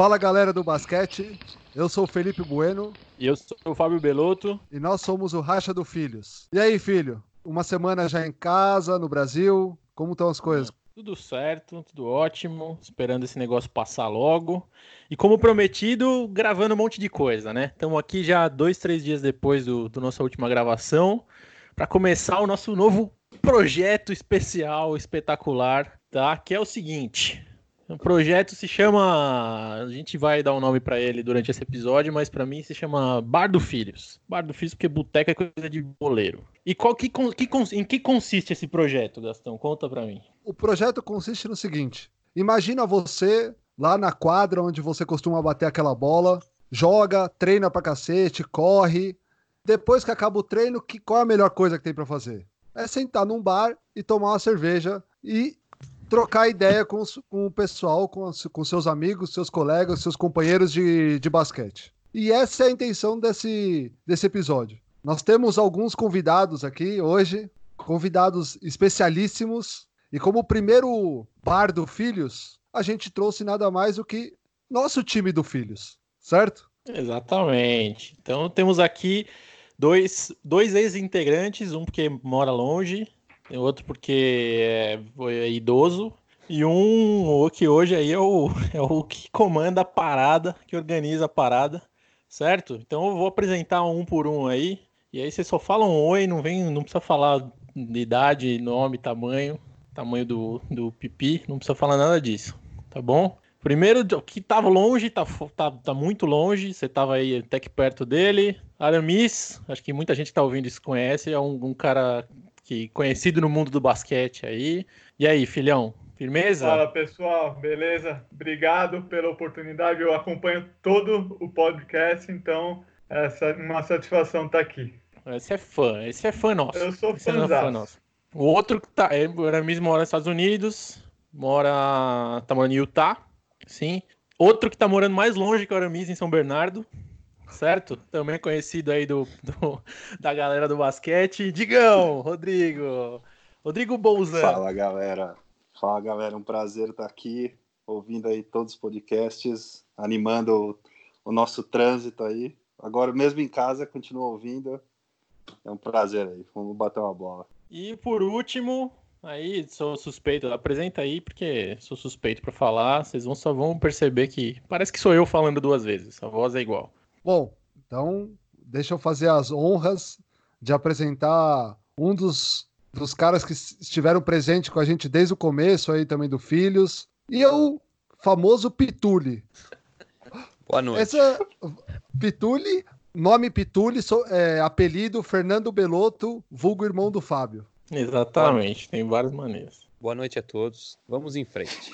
Fala galera do basquete, eu sou o Felipe Bueno. E eu sou o Fábio Belotto. E nós somos o Racha do Filhos. E aí, filho? Uma semana já em casa, no Brasil, como estão as coisas? Tudo certo, tudo ótimo, esperando esse negócio passar logo. E como prometido, gravando um monte de coisa, né? Estamos aqui já dois, três dias depois do, do nossa última gravação para começar o nosso novo projeto especial, espetacular, tá? Que é o seguinte: o projeto se chama. A gente vai dar um nome para ele durante esse episódio, mas para mim se chama Bar do Filhos. Bar do Filhos porque boteca é coisa de boleiro. E qual que, que, em que consiste esse projeto, Gastão? Conta para mim. O projeto consiste no seguinte: imagina você lá na quadra onde você costuma bater aquela bola, joga, treina pra cacete, corre. Depois que acaba o treino, que, qual é a melhor coisa que tem para fazer? É sentar num bar e tomar uma cerveja e trocar ideia com, com o pessoal, com, com seus amigos, seus colegas, seus companheiros de, de basquete. E essa é a intenção desse, desse episódio. Nós temos alguns convidados aqui hoje, convidados especialíssimos. E como primeiro bar do Filhos, a gente trouxe nada mais do que nosso time do Filhos, certo? Exatamente. Então temos aqui dois, dois ex-integrantes, um porque mora longe tem outro porque é, foi idoso, e um que hoje aí é o, é o que comanda a parada, que organiza a parada, certo? Então eu vou apresentar um por um aí, e aí vocês só falam oi, não vem, não precisa falar de idade, nome, tamanho, tamanho do, do pipi, não precisa falar nada disso, tá bom? Primeiro, que tava longe, tá, tá, tá muito longe, você tava aí até que perto dele. Aramis, acho que muita gente que tá ouvindo isso conhece, é um, um cara que conhecido no mundo do basquete aí. E aí, filhão, firmeza? Fala pessoal, beleza? Obrigado pela oportunidade. Eu acompanho todo o podcast, então essa é uma satisfação estar tá aqui. Esse é fã, esse é fã nosso. Eu sou é fã nosso. O outro que tá, ele mesmo mora nos Estados Unidos, mora, tá morando em Utah, sim. Outro que tá morando mais longe que o Aramis, em São Bernardo, certo? Também conhecido aí do, do, da galera do basquete. Digão, Rodrigo. Rodrigo Bolzan. Fala, galera. Fala, galera. Um prazer estar aqui, ouvindo aí todos os podcasts, animando o, o nosso trânsito aí. Agora, mesmo em casa, continuo ouvindo. É um prazer aí. Vamos bater uma bola. E por último, aí sou suspeito, apresenta aí, porque sou suspeito para falar. Vocês vão, só vão perceber que parece que sou eu falando duas vezes. A voz é igual. Bom, então deixa eu fazer as honras de apresentar um dos, dos caras que estiveram presentes com a gente desde o começo aí também do Filhos. E é o famoso Pituli. Boa noite. Essa Pituli, nome Pituli, so, é, apelido Fernando Belotto, vulgo irmão do Fábio. Exatamente, tem várias maneiras. Boa noite a todos. Vamos em frente.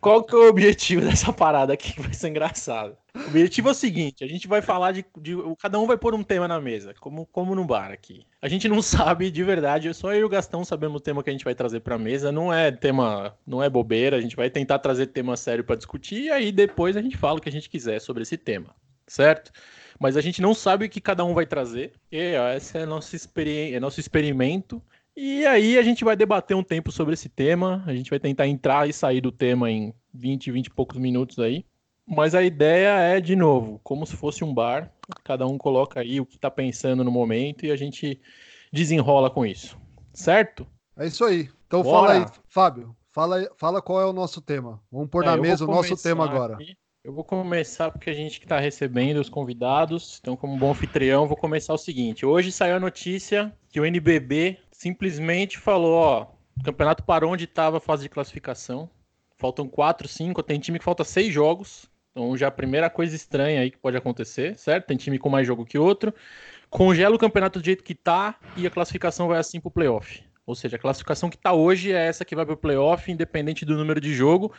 Qual que é o objetivo dessa parada aqui vai ser engraçado? O objetivo é o seguinte: a gente vai falar de, de, Cada um vai pôr um tema na mesa, como, como no bar aqui. A gente não sabe de verdade, só eu e o Gastão sabemos o tema que a gente vai trazer pra mesa. Não é tema, não é bobeira, a gente vai tentar trazer tema sério para discutir e aí depois a gente fala o que a gente quiser sobre esse tema, certo? Mas a gente não sabe o que cada um vai trazer. E ó, esse é nosso, experi é nosso experimento. E aí a gente vai debater um tempo sobre esse tema. A gente vai tentar entrar e sair do tema em 20, 20 e poucos minutos aí. Mas a ideia é, de novo, como se fosse um bar. Cada um coloca aí o que está pensando no momento e a gente desenrola com isso. Certo? É isso aí. Então Bora. fala aí, Fábio. Fala, fala qual é o nosso tema. Vamos pôr é, na mesa o nosso tema agora. Aqui. Eu vou começar porque a gente que está recebendo os convidados, então como bom anfitrião, vou começar o seguinte. Hoje saiu a notícia que o NBB simplesmente falou, ó, o campeonato parou onde estava a fase de classificação. Faltam quatro, cinco, tem time que falta seis jogos. Então já a primeira coisa estranha aí que pode acontecer, certo? Tem time com mais jogo que outro. Congela o campeonato do jeito que tá e a classificação vai assim pro playoff. Ou seja, a classificação que tá hoje é essa que vai pro playoff, independente do número de jogo.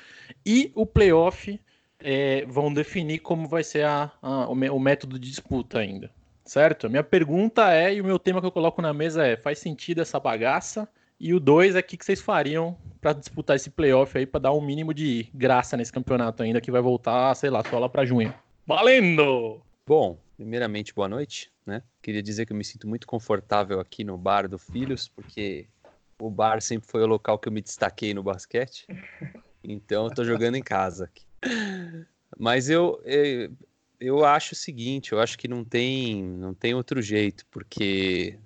E o playoff é, vão definir como vai ser a, a, o método de disputa ainda certo? A minha pergunta é, e o meu tema que eu coloco na mesa é: faz sentido essa bagaça? E o dois é o que, vocês fariam para disputar esse playoff aí, para dar um mínimo de graça nesse campeonato ainda, que vai voltar, sei lá, só lá para junho. Valendo! Bom, primeiramente, boa noite, né? Queria dizer que eu me sinto muito confortável aqui no bar do Filhos, porque o bar sempre foi o local que eu me destaquei no basquete. Então eu tô jogando em casa aqui. Mas eu, eu, eu acho o seguinte, eu acho que não tem, não tem outro jeito, porque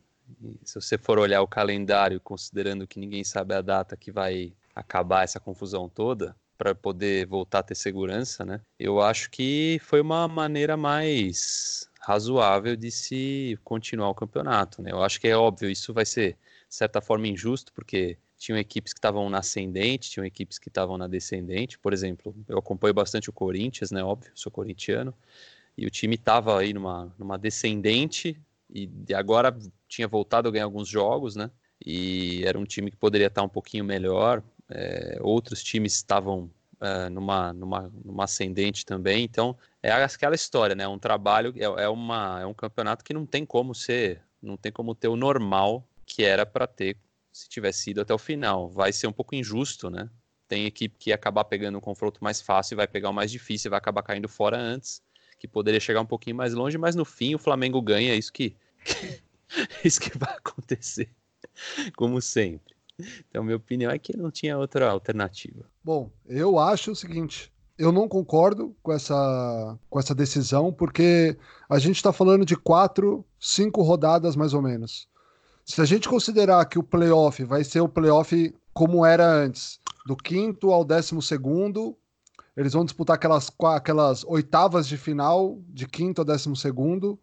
se você for olhar o calendário, considerando que ninguém sabe a data que vai acabar essa confusão toda, para poder voltar a ter segurança, né? Eu acho que foi uma maneira mais razoável de se continuar o campeonato, né? Eu acho que é óbvio, isso vai ser, de certa forma, injusto, porque tinham equipes que estavam na ascendente, tinham equipes que estavam na descendente. Por exemplo, eu acompanho bastante o Corinthians, né? Óbvio, sou corintiano. E o time estava aí numa, numa descendente e agora tinha voltado a ganhar alguns jogos, né? E era um time que poderia estar um pouquinho melhor. É, outros times estavam é, numa, numa, numa ascendente também. Então, é aquela história, né? Um trabalho, é, é, uma, é um campeonato que não tem como ser, não tem como ter o normal que era para ter se tivesse ido até o final. Vai ser um pouco injusto, né? Tem equipe que ia acabar pegando um confronto mais fácil, vai pegar o mais difícil, vai acabar caindo fora antes, que poderia chegar um pouquinho mais longe, mas no fim o Flamengo ganha, é isso que, isso que vai acontecer, como sempre. Então, minha opinião é que não tinha outra alternativa. Bom, eu acho o seguinte: eu não concordo com essa, com essa decisão, porque a gente está falando de quatro, cinco rodadas mais ou menos. Se a gente considerar que o playoff vai ser o playoff como era antes, do quinto ao décimo segundo, eles vão disputar aquelas, aquelas oitavas de final, de quinto ao décimo segundo.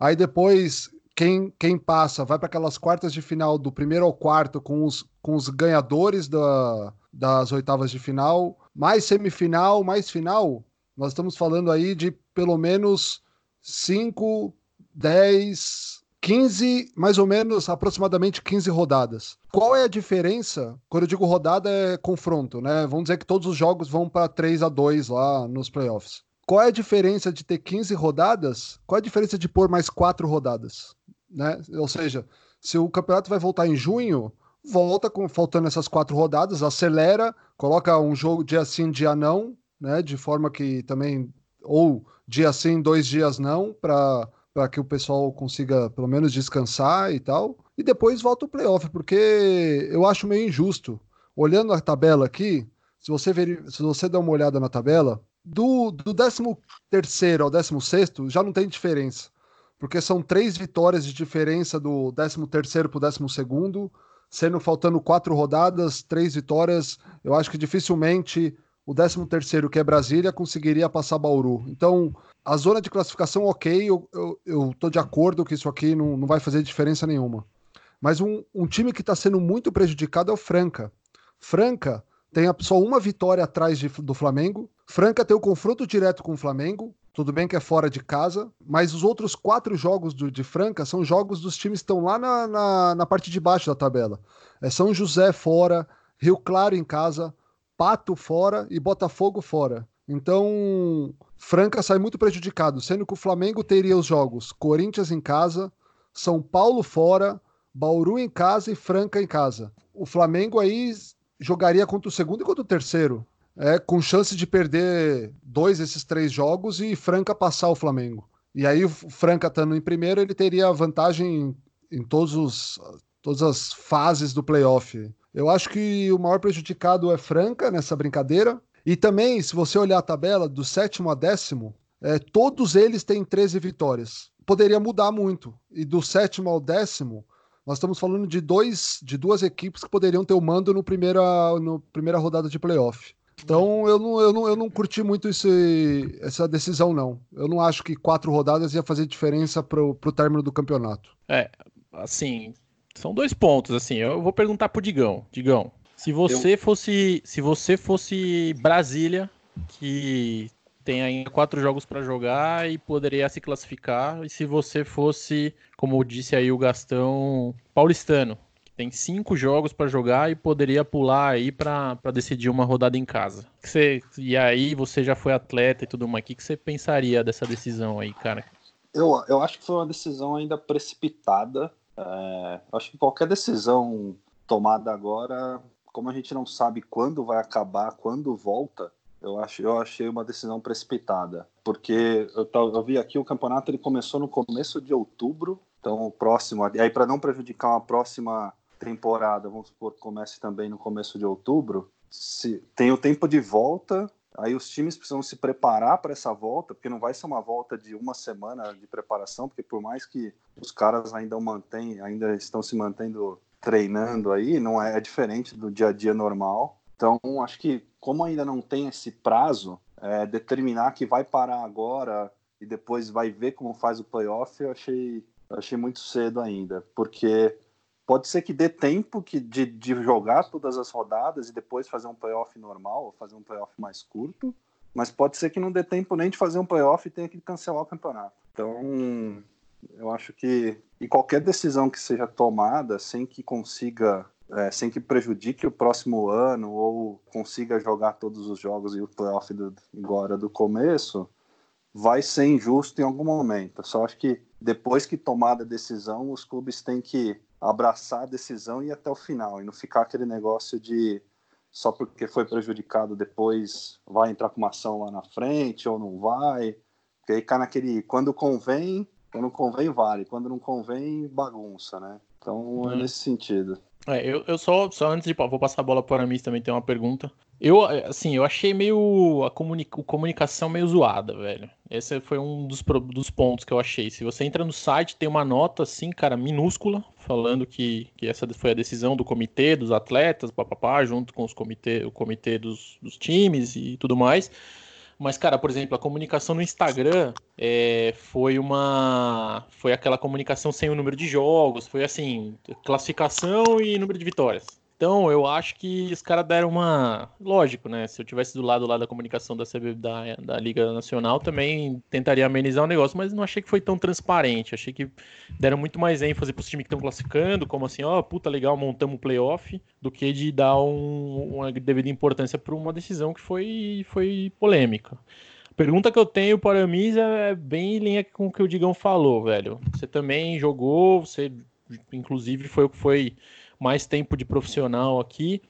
Aí depois, quem, quem passa vai para aquelas quartas de final do primeiro ao quarto com os, com os ganhadores da, das oitavas de final, mais semifinal, mais final. Nós estamos falando aí de pelo menos 5, 10, 15, mais ou menos, aproximadamente 15 rodadas. Qual é a diferença? Quando eu digo rodada, é confronto, né? Vamos dizer que todos os jogos vão para 3 a 2 lá nos playoffs. Qual é a diferença de ter 15 rodadas? Qual é a diferença de pôr mais quatro rodadas? Né? Ou seja, se o campeonato vai voltar em junho, volta com faltando essas quatro rodadas, acelera, coloca um jogo dia sim, dia não, né? De forma que também ou dia sim, dois dias não, para para que o pessoal consiga pelo menos descansar e tal. E depois volta o playoff, porque eu acho meio injusto. Olhando a tabela aqui, se você, ver, se você der uma olhada na tabela, do, do 13 ao 16 já não tem diferença. Porque são três vitórias de diferença do 13 para o 12, sendo faltando quatro rodadas, três vitórias. Eu acho que dificilmente o 13 terceiro, que é Brasília, conseguiria passar Bauru. Então, a zona de classificação, ok, eu, eu, eu tô de acordo que isso aqui não, não vai fazer diferença nenhuma. Mas um, um time que está sendo muito prejudicado é o Franca. Franca tem só uma vitória atrás de, do Flamengo. Franca tem o confronto direto com o Flamengo. Tudo bem que é fora de casa, mas os outros quatro jogos do, de Franca são jogos dos times que estão lá na, na, na parte de baixo da tabela. É São José fora, Rio Claro em casa, Pato fora e Botafogo fora. Então, Franca sai muito prejudicado, sendo que o Flamengo teria os jogos Corinthians em casa, São Paulo fora, Bauru em casa e Franca em casa. O Flamengo aí jogaria contra o segundo e contra o terceiro, é, com chance de perder dois desses três jogos e Franca passar o Flamengo. E aí o Franca estando em primeiro, ele teria vantagem em, em todos os, todas as fases do playoff. Eu acho que o maior prejudicado é Franca nessa brincadeira. E também, se você olhar a tabela do sétimo a décimo, é, todos eles têm 13 vitórias. Poderia mudar muito. E do sétimo ao décimo, nós estamos falando de, dois, de duas equipes que poderiam ter o mando no primeira, no primeira rodada de playoff. Então eu não, eu não, eu não curti muito esse, essa decisão, não. Eu não acho que quatro rodadas ia fazer diferença para o término do campeonato. É, assim, são dois pontos, assim. Eu vou perguntar pro Digão. Digão, se você eu... fosse, se você fosse Brasília, que tem ainda quatro jogos para jogar e poderia se classificar, e se você fosse, como disse aí o Gastão, paulistano, que tem cinco jogos para jogar e poderia pular aí para decidir uma rodada em casa. Você, e aí você já foi atleta e tudo mais, o que, que você pensaria dessa decisão aí, cara? Eu, eu acho que foi uma decisão ainda precipitada, é, acho que qualquer decisão tomada agora, como a gente não sabe quando vai acabar, quando volta, eu, acho, eu achei uma decisão precipitada. Porque eu, eu vi aqui o campeonato ele começou no começo de outubro, então o próximo. Aí, para não prejudicar uma próxima temporada, vamos supor que comece também no começo de outubro, se, tem o tempo de volta Aí os times precisam se preparar para essa volta, porque não vai ser uma volta de uma semana de preparação, porque por mais que os caras ainda mantêm, ainda estão se mantendo treinando aí, não é, é diferente do dia a dia normal. Então, acho que como ainda não tem esse prazo, é, determinar que vai parar agora e depois vai ver como faz o playoff, eu achei, achei muito cedo ainda, porque pode ser que dê tempo que, de, de jogar todas as rodadas e depois fazer um playoff normal, ou fazer um playoff mais curto, mas pode ser que não dê tempo nem de fazer um playoff e tenha que cancelar o campeonato. Então, eu acho que e qualquer decisão que seja tomada sem que consiga, é, sem que prejudique o próximo ano ou consiga jogar todos os jogos e o playoff do, agora do começo, vai ser injusto em algum momento. Só acho que depois que tomada a decisão, os clubes têm que abraçar a decisão e ir até o final, e não ficar aquele negócio de só porque foi prejudicado depois vai entrar com uma ação lá na frente ou não vai. Porque aí cai naquele. Quando convém, quando convém, vale. Quando não convém, bagunça, né? Então é, é nesse sentido. É, eu, eu só, só antes de. Vou passar a bola para a Miss também, tem uma pergunta. Eu, assim, eu achei meio. a comunica, comunicação meio zoada, velho. Esse foi um dos, dos pontos que eu achei. Se você entra no site, tem uma nota, assim, cara, minúscula, falando que, que essa foi a decisão do comitê, dos atletas, papapá, junto com os comitê, o comitê dos, dos times e tudo mais. Mas, cara, por exemplo, a comunicação no Instagram é, foi uma. Foi aquela comunicação sem o número de jogos, foi assim, classificação e número de vitórias. Então, eu acho que os caras deram uma. Lógico, né? Se eu tivesse do lado lá da comunicação da, CB, da, da Liga Nacional, também tentaria amenizar o negócio, mas não achei que foi tão transparente. Achei que deram muito mais ênfase para os times que estão classificando, como assim, ó, oh, puta legal, montamos um playoff, do que de dar um, uma devida importância para uma decisão que foi, foi polêmica. Pergunta que eu tenho para a Misa é bem em linha com o que o Digão falou, velho. Você também jogou, você inclusive foi o que foi mais tempo de profissional aqui.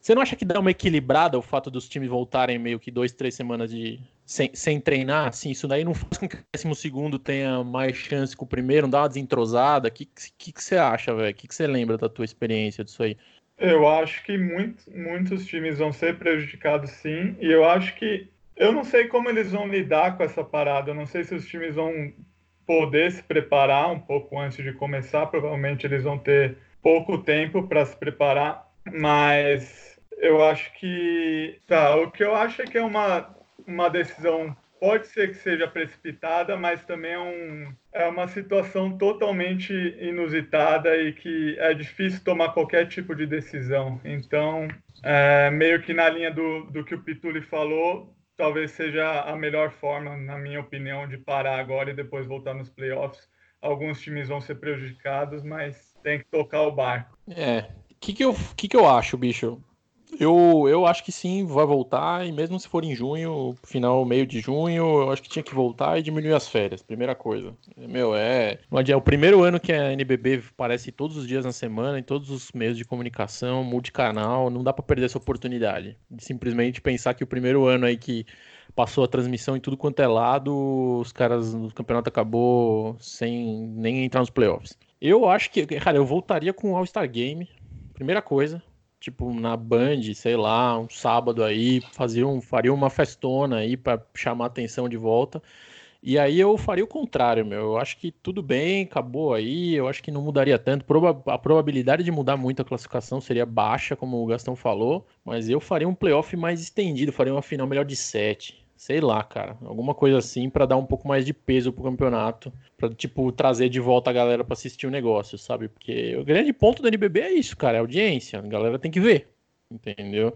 Você não acha que dá uma equilibrada o fato dos times voltarem meio que dois, três semanas de sem, sem treinar? Assim, isso daí não faz com que o décimo segundo tenha mais chance que o primeiro, não dá uma desentrosada? O que, que, que você acha, velho? O que, que você lembra da tua experiência disso aí? Eu acho que muito, muitos times vão ser prejudicados sim, e eu acho que eu não sei como eles vão lidar com essa parada. Eu não sei se os times vão poder se preparar um pouco antes de começar. Provavelmente eles vão ter pouco tempo para se preparar, mas eu acho que tá. O que eu acho é que é uma, uma decisão pode ser que seja precipitada, mas também é, um, é uma situação totalmente inusitada e que é difícil tomar qualquer tipo de decisão. Então, é, meio que na linha do, do que o Pituli falou, talvez seja a melhor forma, na minha opinião, de parar agora e depois voltar nos playoffs. Alguns times vão ser prejudicados, mas tem que tocar o barco. É. O que, que, eu, que, que eu acho, bicho? Eu, eu acho que sim, vai voltar, e mesmo se for em junho, final, meio de junho, eu acho que tinha que voltar e diminuir as férias, primeira coisa. Meu, é. É o primeiro ano que a NBB aparece todos os dias na semana, em todos os meios de comunicação, multicanal, não dá para perder essa oportunidade. De simplesmente pensar que o primeiro ano aí que passou a transmissão em tudo quanto é lado, os caras, o campeonato acabou sem nem entrar nos playoffs. Eu acho que, cara, eu voltaria com o All-Star Game, primeira coisa. Tipo, na Band, sei lá, um sábado aí, fazia um, faria uma festona aí para chamar atenção de volta. E aí eu faria o contrário, meu. Eu acho que tudo bem, acabou aí. Eu acho que não mudaria tanto. A probabilidade de mudar muito a classificação seria baixa, como o Gastão falou. Mas eu faria um playoff mais estendido, faria uma final melhor de sete sei lá, cara, alguma coisa assim para dar um pouco mais de peso pro campeonato, para tipo trazer de volta a galera para assistir o negócio, sabe? Porque o grande ponto do NBB é isso, cara, é audiência, a galera tem que ver, entendeu?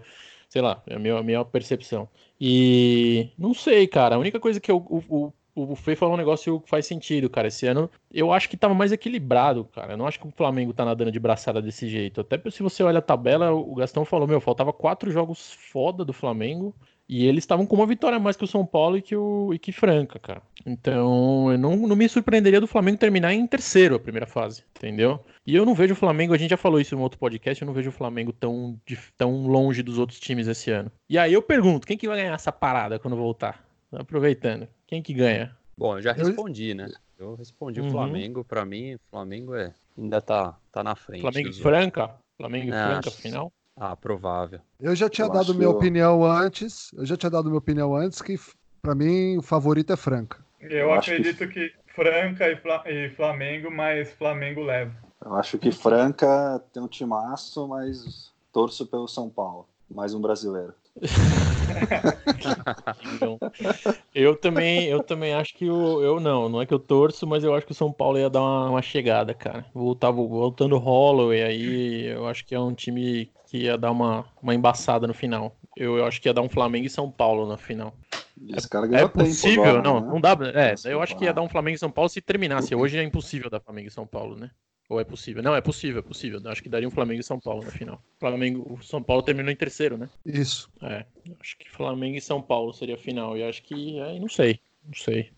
Sei lá, é a minha, a minha percepção. E não sei, cara, a única coisa que eu, o, o, o Fê falou um negócio que faz sentido, cara. Esse ano eu acho que tava mais equilibrado, cara. Eu não acho que o Flamengo tá nadando de braçada desse jeito. Até se você olha a tabela, o Gastão falou: meu, faltava quatro jogos foda do Flamengo e eles estavam com uma vitória a mais que o São Paulo e que, o, e que Franca, cara. Então, eu não, não me surpreenderia do Flamengo terminar em terceiro a primeira fase, entendeu? E eu não vejo o Flamengo, a gente já falou isso em um outro podcast, eu não vejo o Flamengo tão, tão longe dos outros times esse ano. E aí eu pergunto, quem que vai ganhar essa parada quando voltar? Aproveitando, quem que ganha? Bom, eu já respondi, né? Eu respondi uhum. o Flamengo, para mim, o Flamengo é ainda tá, tá na frente. Flamengo e Franca? Flamengo e é, Franca, final? Ah, provável. Eu já tinha Eu dado acho minha eu- opinião antes. Eu já tinha dado minha opinião antes que, pra mim, o favorito é Franca. Eu, Eu acho que- acredito que... Franca e, Fla- e Flamengo, mas Flamengo leva. Eu acho que Franca tem um timaço, mas torço pelo São Paulo. Mais um brasileiro. Eu também, eu também acho que o, eu não, não é que eu torço, mas eu acho que o São Paulo ia dar uma, uma chegada, cara. Voltava voltando o Holloway aí, eu acho que é um time que ia dar uma, uma embaçada no final. Eu, eu acho que ia dar um Flamengo e São Paulo na final. Descarga É já tem possível, agora, não, né? não dá. É, Esse eu acho que ia dar um Flamengo e São Paulo se terminasse. Hoje é impossível dar Flamengo e São Paulo, né? Ou é possível? Não, é possível, é possível. Acho que daria um Flamengo e São Paulo na final. Flamengo, o São Paulo terminou em terceiro, né? Isso. É, acho que Flamengo e São Paulo seria a final. E acho que, aí não sei, não sei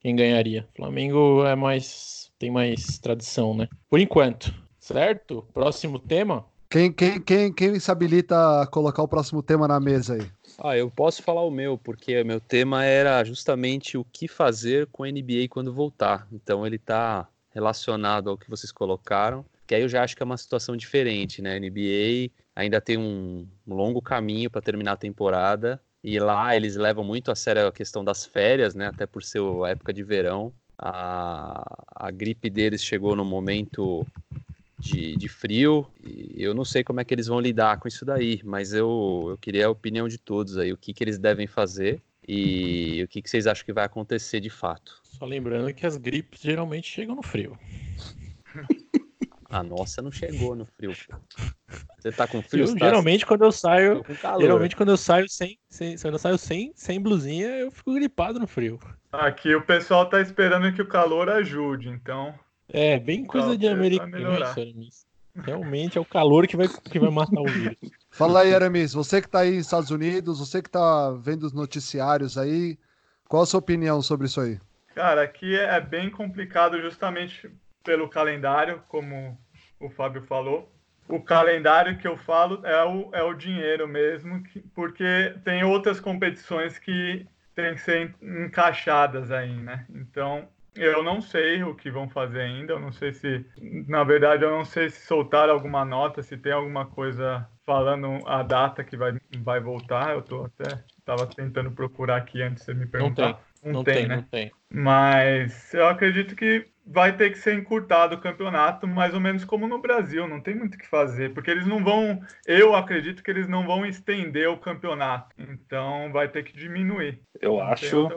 quem ganharia. Flamengo é mais, tem mais tradição, né? Por enquanto, certo? Próximo tema. Quem, quem, quem, quem se habilita a colocar o próximo tema na mesa aí? Ah, eu posso falar o meu, porque o meu tema era justamente o que fazer com a NBA quando voltar. Então ele está relacionado ao que vocês colocaram, que aí eu já acho que é uma situação diferente, né? A NBA ainda tem um longo caminho para terminar a temporada e lá eles levam muito a sério a questão das férias, né? Até por ser a época de verão. A, a gripe deles chegou no momento de, de frio e eu não sei como é que eles vão lidar com isso daí, mas eu, eu queria a opinião de todos aí, o que, que eles devem fazer e o que, que vocês acham que vai acontecer de fato. Só lembrando que as gripes geralmente chegam no frio. A nossa não chegou no frio. Você tá com frio? Eu, tá- geralmente quando eu saio, geralmente quando eu saio sem, sem, quando eu saio sem, sem blusinha, eu fico gripado no frio. Aqui o pessoal tá esperando que o calor ajude, então É, bem coisa de americano. Realmente é o calor que vai, que vai matar o vírus. Fala aí, Aramis. Você que tá aí nos Estados Unidos, você que tá vendo os noticiários aí, qual a sua opinião sobre isso aí? Cara, aqui é bem complicado justamente pelo calendário, como o Fábio falou. O calendário que eu falo é o, é o dinheiro mesmo, que- porque tem outras competições que têm que ser en- encaixadas aí, né? Então, eu não sei o que vão fazer ainda, eu não sei se, na verdade, eu não sei se soltaram alguma nota, se tem alguma coisa falando a data que vai, vai voltar. Eu tô até, tava tentando procurar aqui antes de você me perguntar. Não tem, não tem. Mas eu acredito que vai ter que ser encurtado o campeonato, mais ou menos como no Brasil, não tem muito o que fazer, porque eles não vão, eu acredito que eles não vão estender o campeonato, então vai ter que diminuir. Eu Não acho,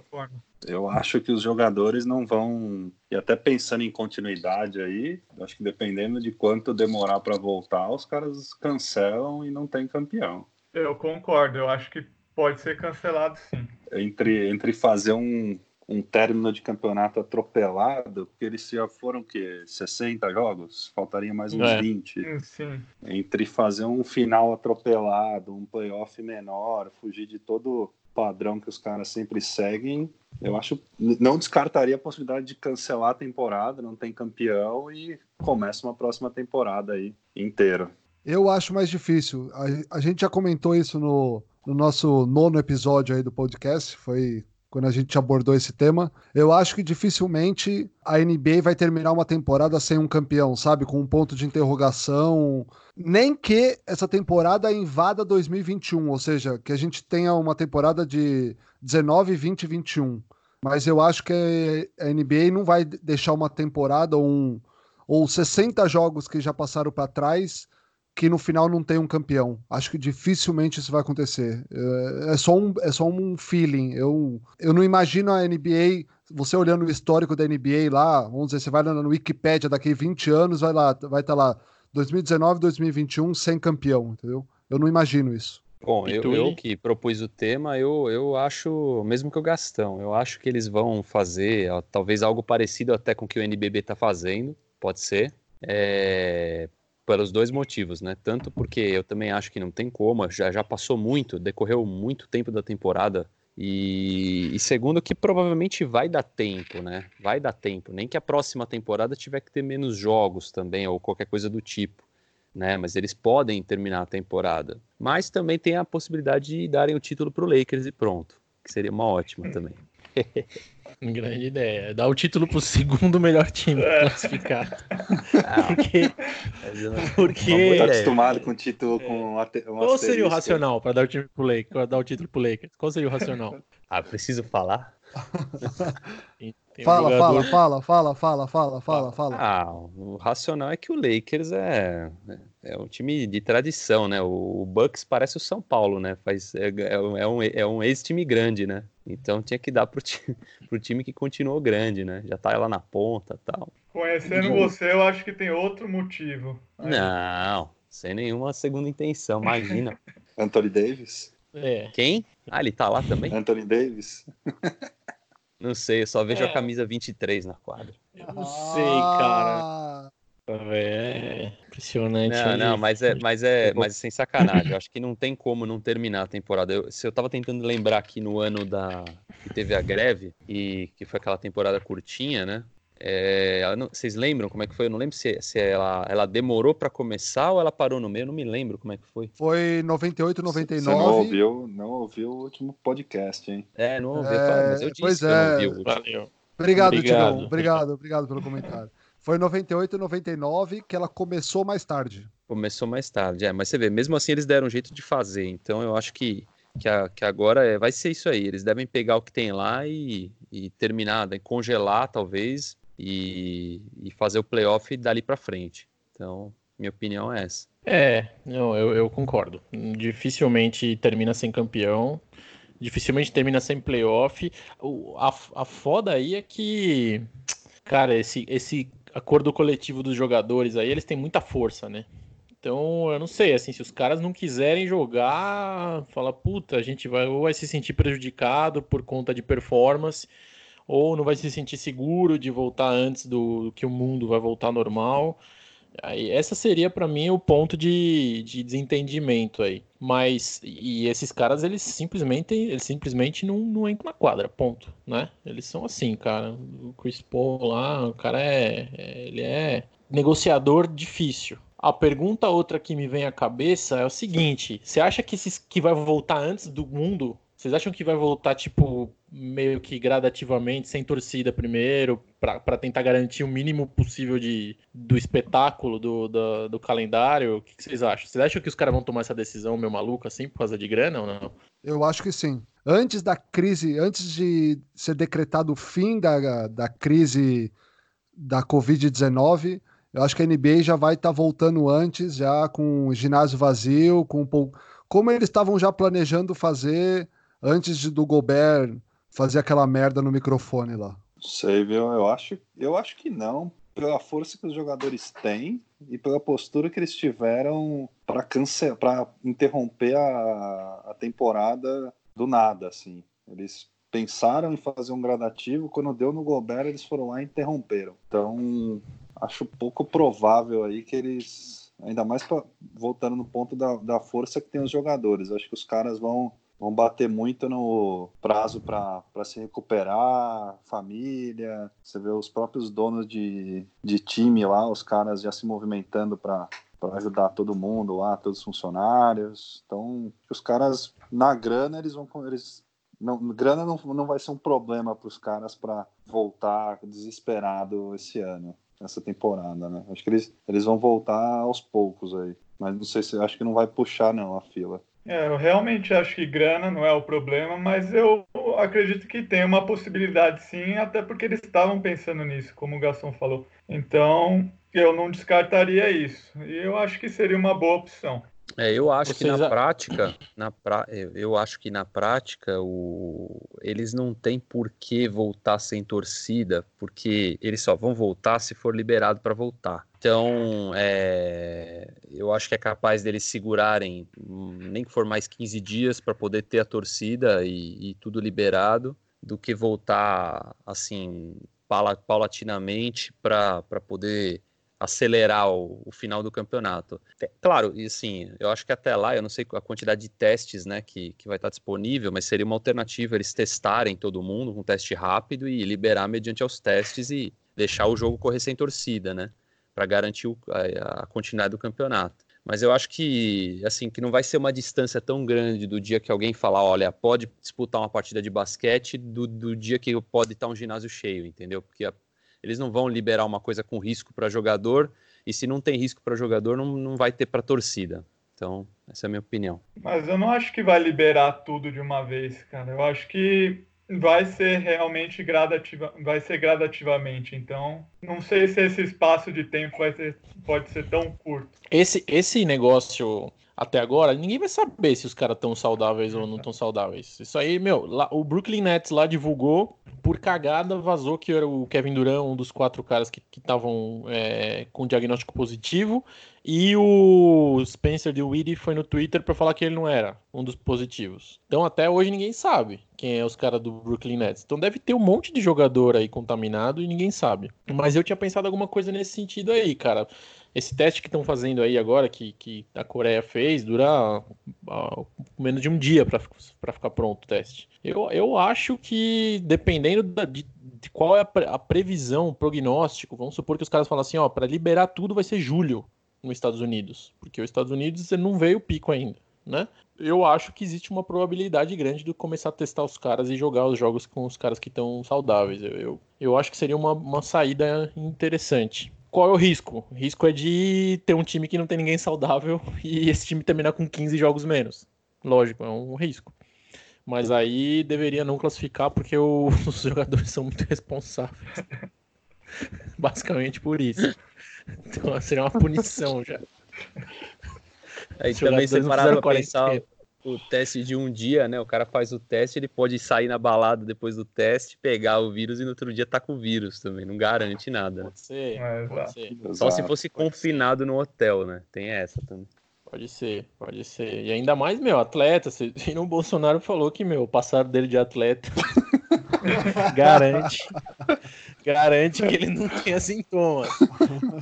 eu acho que os jogadores não vão. E até pensando em continuidade aí, acho que dependendo de quanto demorar para voltar, os caras cancelam e não tem campeão. Eu concordo, eu acho que pode ser cancelado sim. Entre, entre fazer um, um término de campeonato atropelado, porque eles já foram o quê? 60 jogos? Faltaria mais uns É. 20. Sim. Entre fazer um final atropelado, um playoff menor, fugir de todo o padrão que os caras sempre seguem, eu acho. Não descartaria a possibilidade de cancelar a temporada, não tem campeão e começa uma próxima temporada aí inteira. Eu acho mais difícil. A, a gente já comentou isso no, no nosso nono episódio aí do podcast, foi quando a gente abordou esse tema. Eu acho que dificilmente a NBA vai terminar uma temporada sem um campeão, sabe? Com um ponto de interrogação. Nem que essa temporada invada 2021, ou seja, que a gente tenha uma temporada de 19, 20 e 21. Mas eu acho que a NBA não vai deixar uma temporada ou, um, ou 60 jogos que já passaram para trás que no final não tem um campeão. Acho que dificilmente isso vai acontecer. É, é só um, é só um feeling. Eu, eu não imagino a NBA, você olhando o histórico da NBA lá, vamos dizer, você vai lá no Wikipedia daqui 20 anos, vai lá, vai estar lá 2019, 2021 sem campeão, entendeu? Eu não imagino isso. Bom, eu, eu que propus o tema, eu, eu acho, mesmo que o Gastão, eu acho que eles vão fazer ó, talvez algo parecido até com o que o NBB está fazendo, pode ser, é, pelos dois motivos, né? Tanto porque eu também acho que não tem como, já, já passou muito, decorreu muito tempo da temporada, e, e segundo que provavelmente vai dar tempo, né? Vai dar tempo, nem que a próxima temporada tiver que ter menos jogos também, ou qualquer coisa do tipo né? Mas eles podem terminar a temporada. Mas também tem a possibilidade de darem o título para o Lakers e pronto, que seria uma ótima também. Grande ideia. Dar o título pro segundo melhor time classificado. Ah, Porque. porque... Tá acostumado com o título com um Qual seria o racional para dar o time pro Lakers, pra dar o título pro Lakers? Qual seria o racional? Ah, preciso falar? Tem um Fala, jogador- fala, fala, fala, fala, fala, fala, fala. Ah, o racional é que o Lakers é, é um time de tradição, né? O, o Bucks parece o São Paulo, né? Faz, é, é um- é um, é um ex-time grande, né? Então tinha que dar pro time, pro time que continuou grande, né? Já tá lá na ponta e tal. Conhecendo você, eu acho que tem outro motivo. Não, sem nenhuma segunda intenção, imagina. Anthony Davis? É. Quem? Ah, ele tá lá também? Anthony Davis? Não sei, eu só vejo É. a camisa 23 na quadra. Eu não sei, cara. Ah, É impressionante. Não, aí. não, mas é, mas é, mas sem sacanagem. Eu acho que não tem como não terminar a temporada. Eu, se eu tava tentando lembrar aqui no ano da que teve a greve e que foi aquela temporada curtinha, né? É, não- vocês lembram como é que foi? Eu não lembro se, se ela, ela demorou pra começar ou ela parou no meio. Eu não me lembro como é que foi. Foi 98, Você não 99. ouviu, não ouviu o último podcast, hein? É, não ouvi, É, mas eu disse pois que eu não é. ouvi o último. Valeu. Obrigado, Obrigado. Tigão. Obrigado, obrigado pelo comentário. Foi 98 e 99 que ela começou mais tarde. Começou mais tarde, é, mas você vê, mesmo assim eles deram um jeito de fazer, então eu acho que, que, a- que agora é- vai ser isso aí, eles devem pegar o que tem lá e, e terminar, congelar talvez e, e fazer o playoff dali pra frente. Então, minha opinião é essa. É, eu, eu concordo. Dificilmente termina sem campeão. Dificilmente termina sem playoff. A, a foda aí é que, cara, esse, esse acordo coletivo dos jogadores aí, eles têm muita força, né? Então, eu não sei, assim, se os caras não quiserem jogar, fala, puta, a gente vai ou vai se sentir prejudicado por conta de performance, ou não vai se sentir seguro de voltar antes do que o mundo vai voltar normal. Aí, essa seria para mim o ponto de, de desentendimento aí. Mas e esses caras eles simplesmente eles simplesmente não, não entram na quadra, ponto, né? Eles são assim, cara. O Chris Paul lá, o cara é, é- ele é negociador difícil. A pergunta outra que me vem à cabeça é o seguinte: você acha que esses que vai voltar antes do mundo? Vocês acham que vai voltar tipo meio que gradativamente, sem torcida primeiro, para tentar garantir o mínimo possível de, do espetáculo, do, do, do calendário? O que, vocês acham? Vocês acham que os caras vão tomar essa decisão meio maluca assim por causa de grana ou não? Eu acho que sim. Antes da crise, antes de ser decretado o fim da, da crise da Covid-19, eu acho que a NBA já vai estar voltando antes, já com ginásio vazio, com como eles estavam já planejando fazer antes de, do Gobert fazer aquela merda no microfone lá. Sei, viu? Eu acho, eu acho que não. Pela força que os jogadores têm e pela postura que eles tiveram para cancelar, para interromper a, a temporada do nada, assim. Eles pensaram em fazer um gradativo, quando deu no Gobert, eles foram lá e interromperam. Então, acho pouco provável aí que eles, ainda mais pra, voltando no ponto da, da força que tem os jogadores, acho que os caras vão vão bater muito no prazo para se recuperar, família. Você vê os próprios donos de, de time lá, os caras já se movimentando para ajudar todo mundo lá, todos os funcionários. Então, os caras, na grana, eles vão. Eles, não, grana não, não vai ser um problema para os caras para voltar desesperado esse ano, essa temporada, né? Acho que eles, eles vão voltar aos poucos aí. Mas não sei se acho que não vai puxar não a fila. É, eu realmente acho que grana não é o problema, mas eu acredito que tem uma possibilidade sim, até porque eles estavam pensando nisso, como o Gaston falou. Então, eu não descartaria isso. E eu acho que seria uma boa opção. É, eu acho que Vocês na a- prática, na pra... eu eu acho que na prática o... eles não têm por que voltar sem torcida, porque eles só vão voltar se for liberado para voltar. Então, é, eu acho que é capaz deles segurarem, hum, nem que for mais 15 dias, para poder ter a torcida e, e tudo liberado, do que voltar assim paulatinamente para poder acelerar o, o final do campeonato. Te- Claro, e assim, eu acho que até lá, eu não sei a quantidade de testes né, que, que vai estar disponível, mas seria uma alternativa eles testarem todo mundo com um teste rápido e liberar mediante aos testes e deixar o jogo correr sem torcida, né? Para garantir a, a continuidade do campeonato. Mas eu acho que assim que não vai ser uma distância tão grande do dia que alguém falar, olha, pode disputar uma partida de basquete do, do dia que pode estar um ginásio cheio, entendeu? Porque a, eles não vão liberar uma coisa com risco para jogador e se não tem risco para jogador, não, não vai ter para torcida. Então, essa é a minha opinião. Mas eu não acho que vai liberar tudo de uma vez, cara. Eu acho que vai ser realmente gradativa, vai ser gradativamente. Então, não sei se esse espaço de tempo vai ser, pode ser tão curto. Esse, esse negócio até agora, ninguém vai saber se os caras estão saudáveis ou não estão saudáveis. Isso aí, meu, lá, o Brooklyn Nets lá divulgou, por cagada, vazou que era o Kevin Durant, um dos quatro caras que estavam é, com diagnóstico positivo, e o Spencer Dinwiddie foi no Twitter para falar que ele não era um dos positivos. Então até hoje ninguém sabe quem é os caras do Brooklyn Nets. Então deve ter um monte de jogador aí contaminado e ninguém sabe. Mas eu tinha pensado alguma coisa nesse sentido aí, cara. Esse teste que estão fazendo aí agora, que, que a Coreia fez, dura uh, menos de um dia para ficar pronto o teste. Eu, eu acho que, dependendo da, de, de, qual é a, pre, a, previsão, o prognóstico, vamos supor que os caras falam assim: ó, para liberar tudo vai ser julho nos Estados Unidos, porque os Estados Unidos não veio o pico ainda. Né? Eu acho que existe uma probabilidade grande de começar a testar os caras e jogar os jogos com os caras que estão saudáveis. Eu, eu, eu, acho que seria uma, uma saída interessante qual é o risco? O risco é de ter um time que não tem ninguém saudável e esse time terminar com 15 jogos menos. Lógico, é um risco. Mas aí deveria não classificar porque os jogadores são muito responsáveis. Basicamente por isso. Então seria uma punição já. Aí também você pararam pra pensar, o teste de um dia, né? O cara faz o teste, ele pode sair na balada depois do teste, pegar o vírus e no outro dia tá com o vírus também. Não garante nada. Pode ser, é, pode ser. Só se fosse confinado no hotel, né? Tem essa também. Pode ser, pode ser. E ainda mais, meu, atleta. E o Bolsonaro falou que, meu, o passado dele de atleta garante. garante que ele não tenha sintomas.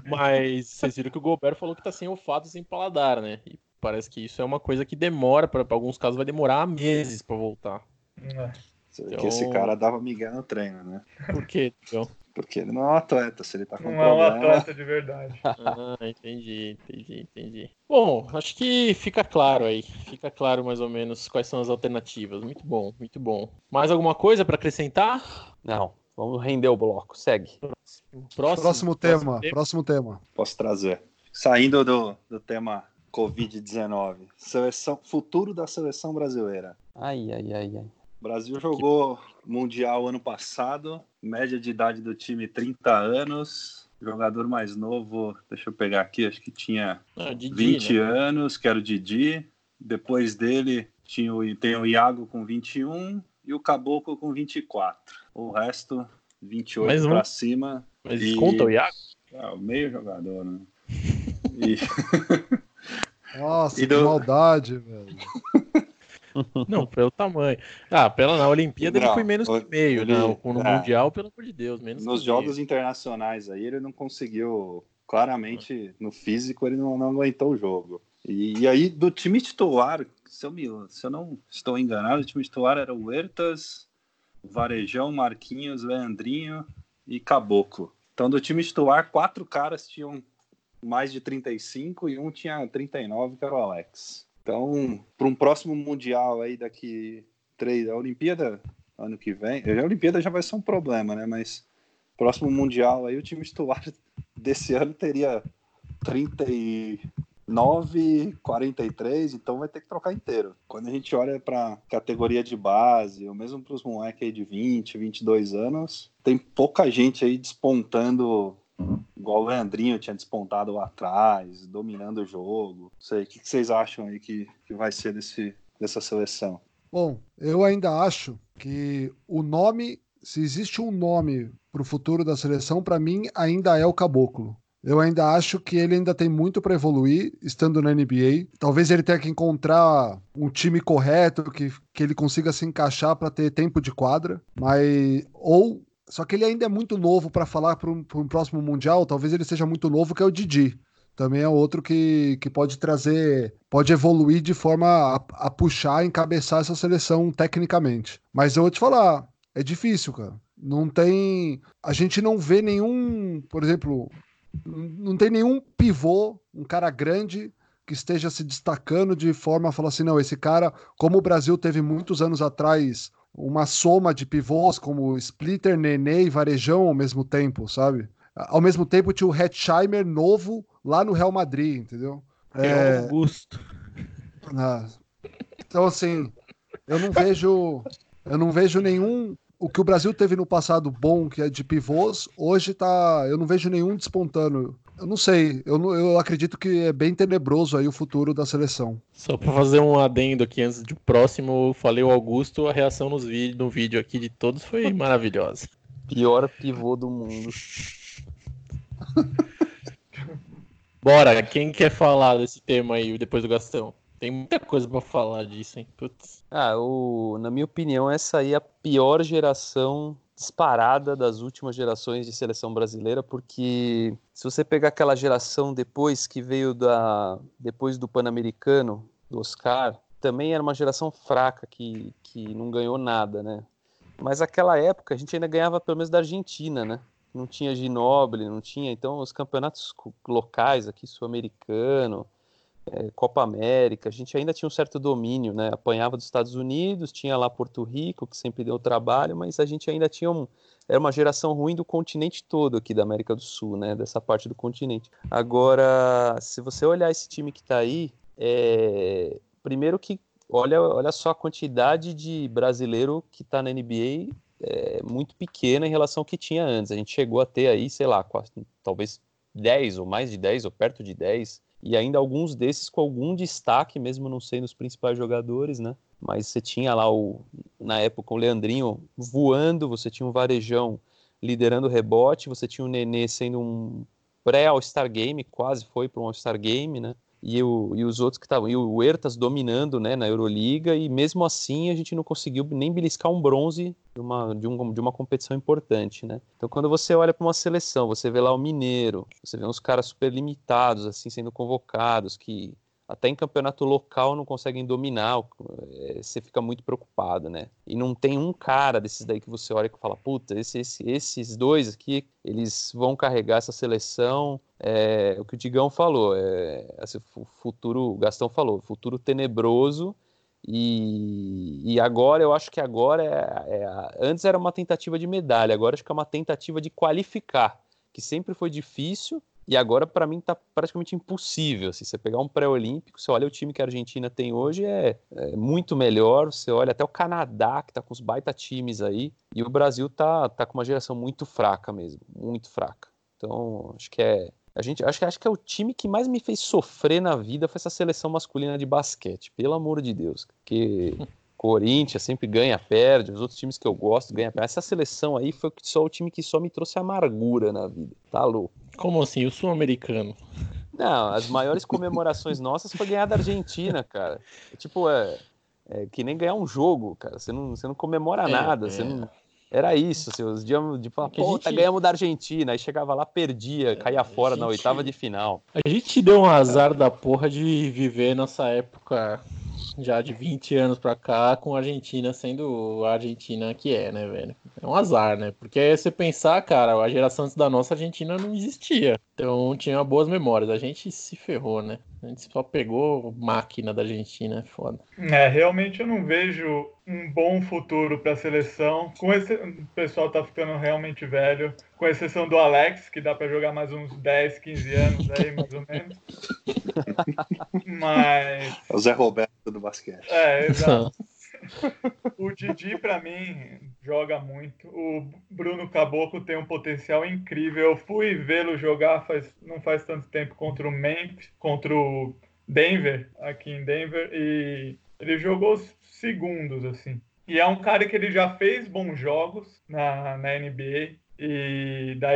Mas vocês viram que o Gobert falou que tá sem olfato e sem paladar, né? E parece que isso é uma coisa que demora, para alguns casos vai demorar meses para voltar. É. Então... esse cara dava migué no treino, né? Por quê, então? Porque ele não é um atleta, se ele tá com Não problema... é um atleta de verdade. ah, entendi, entendi, entendi. Bom, acho que fica claro aí. Fica claro mais ou menos quais são as alternativas. Muito bom, muito bom. Mais alguma coisa para acrescentar? Não. Vamos render o bloco. Segue. Próximo, próximo, tema, próximo tema. Próximo tema. Posso trazer. Saindo do, do tema Covid-19. Seleção, futuro da seleção brasileira. Ai, ai, ai, ai. O Brasil jogou Mundial ano passado, média de idade do time 30 anos. Jogador mais novo, deixa eu pegar aqui, acho que tinha ah, Didi, 20 né? anos, que era o Didi. Depois dele tinha o, tem o Iago com 21 e o Caboclo com 24. O resto, 28 para cima. Mas e... conta o Iago? Ah, o meio jogador, né? E... Nossa, que do... maldade, velho. Não, pelo tamanho. Ah, pela, na Olimpíada não, ele foi menos que meio, ele, não. No é, Mundial, pelo amor de Deus, menos Nos jogos meio. internacionais aí, ele não conseguiu. Claramente, no físico, ele não, não aguentou o jogo. E, e, aí, do time titular, se eu, me, se eu não estou enganado, o time titular era o Huertas, Varejão, Marquinhos, Leandrinho e Caboclo. Então, do time titular, quatro caras tinham mais de 35 e um tinha 39, que era o Alex. Então, para um próximo Mundial aí daqui três, a Olimpíada ano que vem, a Olimpíada já vai ser um problema, né? Mas próximo Mundial aí o time titular desse ano teria 39, 43, então vai ter que trocar inteiro. Quando a gente olha para categoria de base, ou mesmo para os moleques aí de 20, 22 anos, tem pouca gente aí despontando igual o Leandrinho tinha despontado lá atrás, dominando o jogo. Não sei, o que vocês acham aí que, que vai ser desse, dessa seleção? Bom, eu ainda acho que o nome, se existe um nome para o futuro da seleção, para mim ainda é o Caboclo. Eu ainda acho que ele ainda tem muito para evoluir estando na NBA. Talvez ele tenha que encontrar um time correto que, que ele consiga se encaixar para ter tempo de quadra, mas ou só que ele ainda é muito novo para falar para um, um, próximo Mundial. Talvez ele seja muito novo, que é o Didi. Também é outro que, que pode trazer, pode evoluir de forma a, a puxar, encabeçar essa seleção tecnicamente. Mas eu vou te falar, é difícil, cara. Não tem. A gente não vê nenhum, por exemplo, não tem nenhum pivô, um cara grande que esteja se destacando de forma a falar assim, não, esse cara, como o Brasil teve muitos anos atrás uma soma de pivôs como Splitter, Nenê e Varejão ao mesmo tempo, sabe? Ao mesmo tempo tinha o Hetzheimer novo lá no Real Madrid, entendeu? É, Augusto. Ah, então assim, eu não vejo, eu não vejo nenhum o que o Brasil teve no passado bom, que é de pivôs, hoje tá, eu não vejo nenhum despontando. Eu não sei, eu, eu acredito que é bem tenebroso aí o futuro da seleção. Só para fazer um adendo aqui antes de próximo, falei o Augusto, a reação nos vídeos, no vídeo aqui de todos foi maravilhosa. Pior pivô do mundo. Bora, quem quer falar desse tema aí depois do Gastão? Tem muita coisa para falar disso, hein? Putz. Ah, o, na minha opinião, essa aí é a pior geração disparada das últimas gerações de seleção brasileira, porque se você pegar aquela geração depois que veio da depois do Pan-Americano, do Oscar, também era uma geração fraca que, que não ganhou nada, né? Mas aquela época a gente ainda ganhava pelo menos da Argentina, né? Não tinha Ginoble, não tinha, então os campeonatos locais aqui sul-americano, é, Copa América, a gente ainda tinha um certo domínio, né? Apanhava dos Estados Unidos, tinha lá Porto Rico, que sempre deu trabalho, mas a gente ainda tinha um, era uma geração ruim do continente todo aqui da América do Sul, né? Dessa parte do continente. Agora, se você olhar esse time que está aí, é... primeiro que olha, olha só a quantidade de brasileiro que está na NBA é muito pequena em relação ao que tinha antes. A gente chegou a ter aí, sei lá, quase, talvez 10 ou mais de 10 ou perto de 10 e ainda alguns desses com algum destaque, mesmo não sendo os principais jogadores, né? Mas você tinha lá, o, na época, o Leandrinho voando, você tinha um Varejão liderando o rebote, você tinha o Nenê sendo um pré-All-Star Game, quase foi para um All-Star Game, né? E, o, e os outros que estavam, e o Ertas dominando né, na Euroliga, e mesmo assim a gente não conseguiu nem beliscar um bronze de uma, de, um, de uma competição importante. Né? Então, quando você olha para uma seleção, você vê lá o Mineiro, você vê uns caras super limitados, assim, sendo convocados, que até em campeonato local não conseguem dominar, é, você fica muito preocupado, né? E não tem um cara desses daí que você olha e fala, puta, esse, esse, esses dois aqui, eles vão carregar essa seleção. É, o que o Digão falou, é, assim, o futuro, o Gastão falou, futuro tenebroso. E, e agora, eu acho que agora, é, é, antes era uma tentativa de medalha, agora acho que é uma tentativa de qualificar, que sempre foi difícil, e agora, para mim, tá praticamente impossível. Assim, você pegar um pré-olímpico, você olha o time que a Argentina tem hoje, é, é, muito melhor. Você olha até o Canadá, que tá com os baita times aí. E o Brasil tá, tá com uma geração muito fraca mesmo. Muito fraca. Então, acho que é. A gente, acho, que, acho que é o time que mais me fez sofrer na vida foi essa seleção masculina de basquete, pelo amor de Deus. Porque Corinthians sempre ganha, perde, os outros times que eu gosto ganham, perde. Essa seleção aí foi só o time que só me trouxe amargura na vida. Tá louco. Como assim? O sul-americano? Não, as maiores comemorações nossas foi ganhar da Argentina, cara. É, tipo, é, é, que nem ganhar um jogo, cara. Você não, você não comemora é, nada. Você é. não... Era isso, assim, os dias de falar, pô, gente... ganhamos da Argentina. Aí chegava lá, perdia, caía fora gente... na oitava de final. A gente deu um azar da porra de viver nessa época já de 20 anos pra cá, com a Argentina sendo a Argentina que é, né, velho? É um azar, né? Porque você pensar, cara, a geração antes da nossa Argentina não existia. Então tinha boas memórias. A gente se ferrou, né? A gente só pegou máquina da Argentina, é foda. É, realmente eu não vejo um bom futuro para a seleção. Com esse, o pessoal tá ficando realmente velho, com exceção do Alex, que dá para jogar mais uns 10, 15 anos aí, mais ou menos. Mas. É o Zé Roberto do basquete. É, exato. o Didi, para mim, joga muito. O Bruno Caboclo tem um potencial incrível. Eu fui vê-lo jogar faz, não faz tanto tempo contra o Memphis, contra o Denver, aqui em Denver, e ele jogou segundos, assim. E é um cara que ele já fez bons jogos na, na NBA e dá,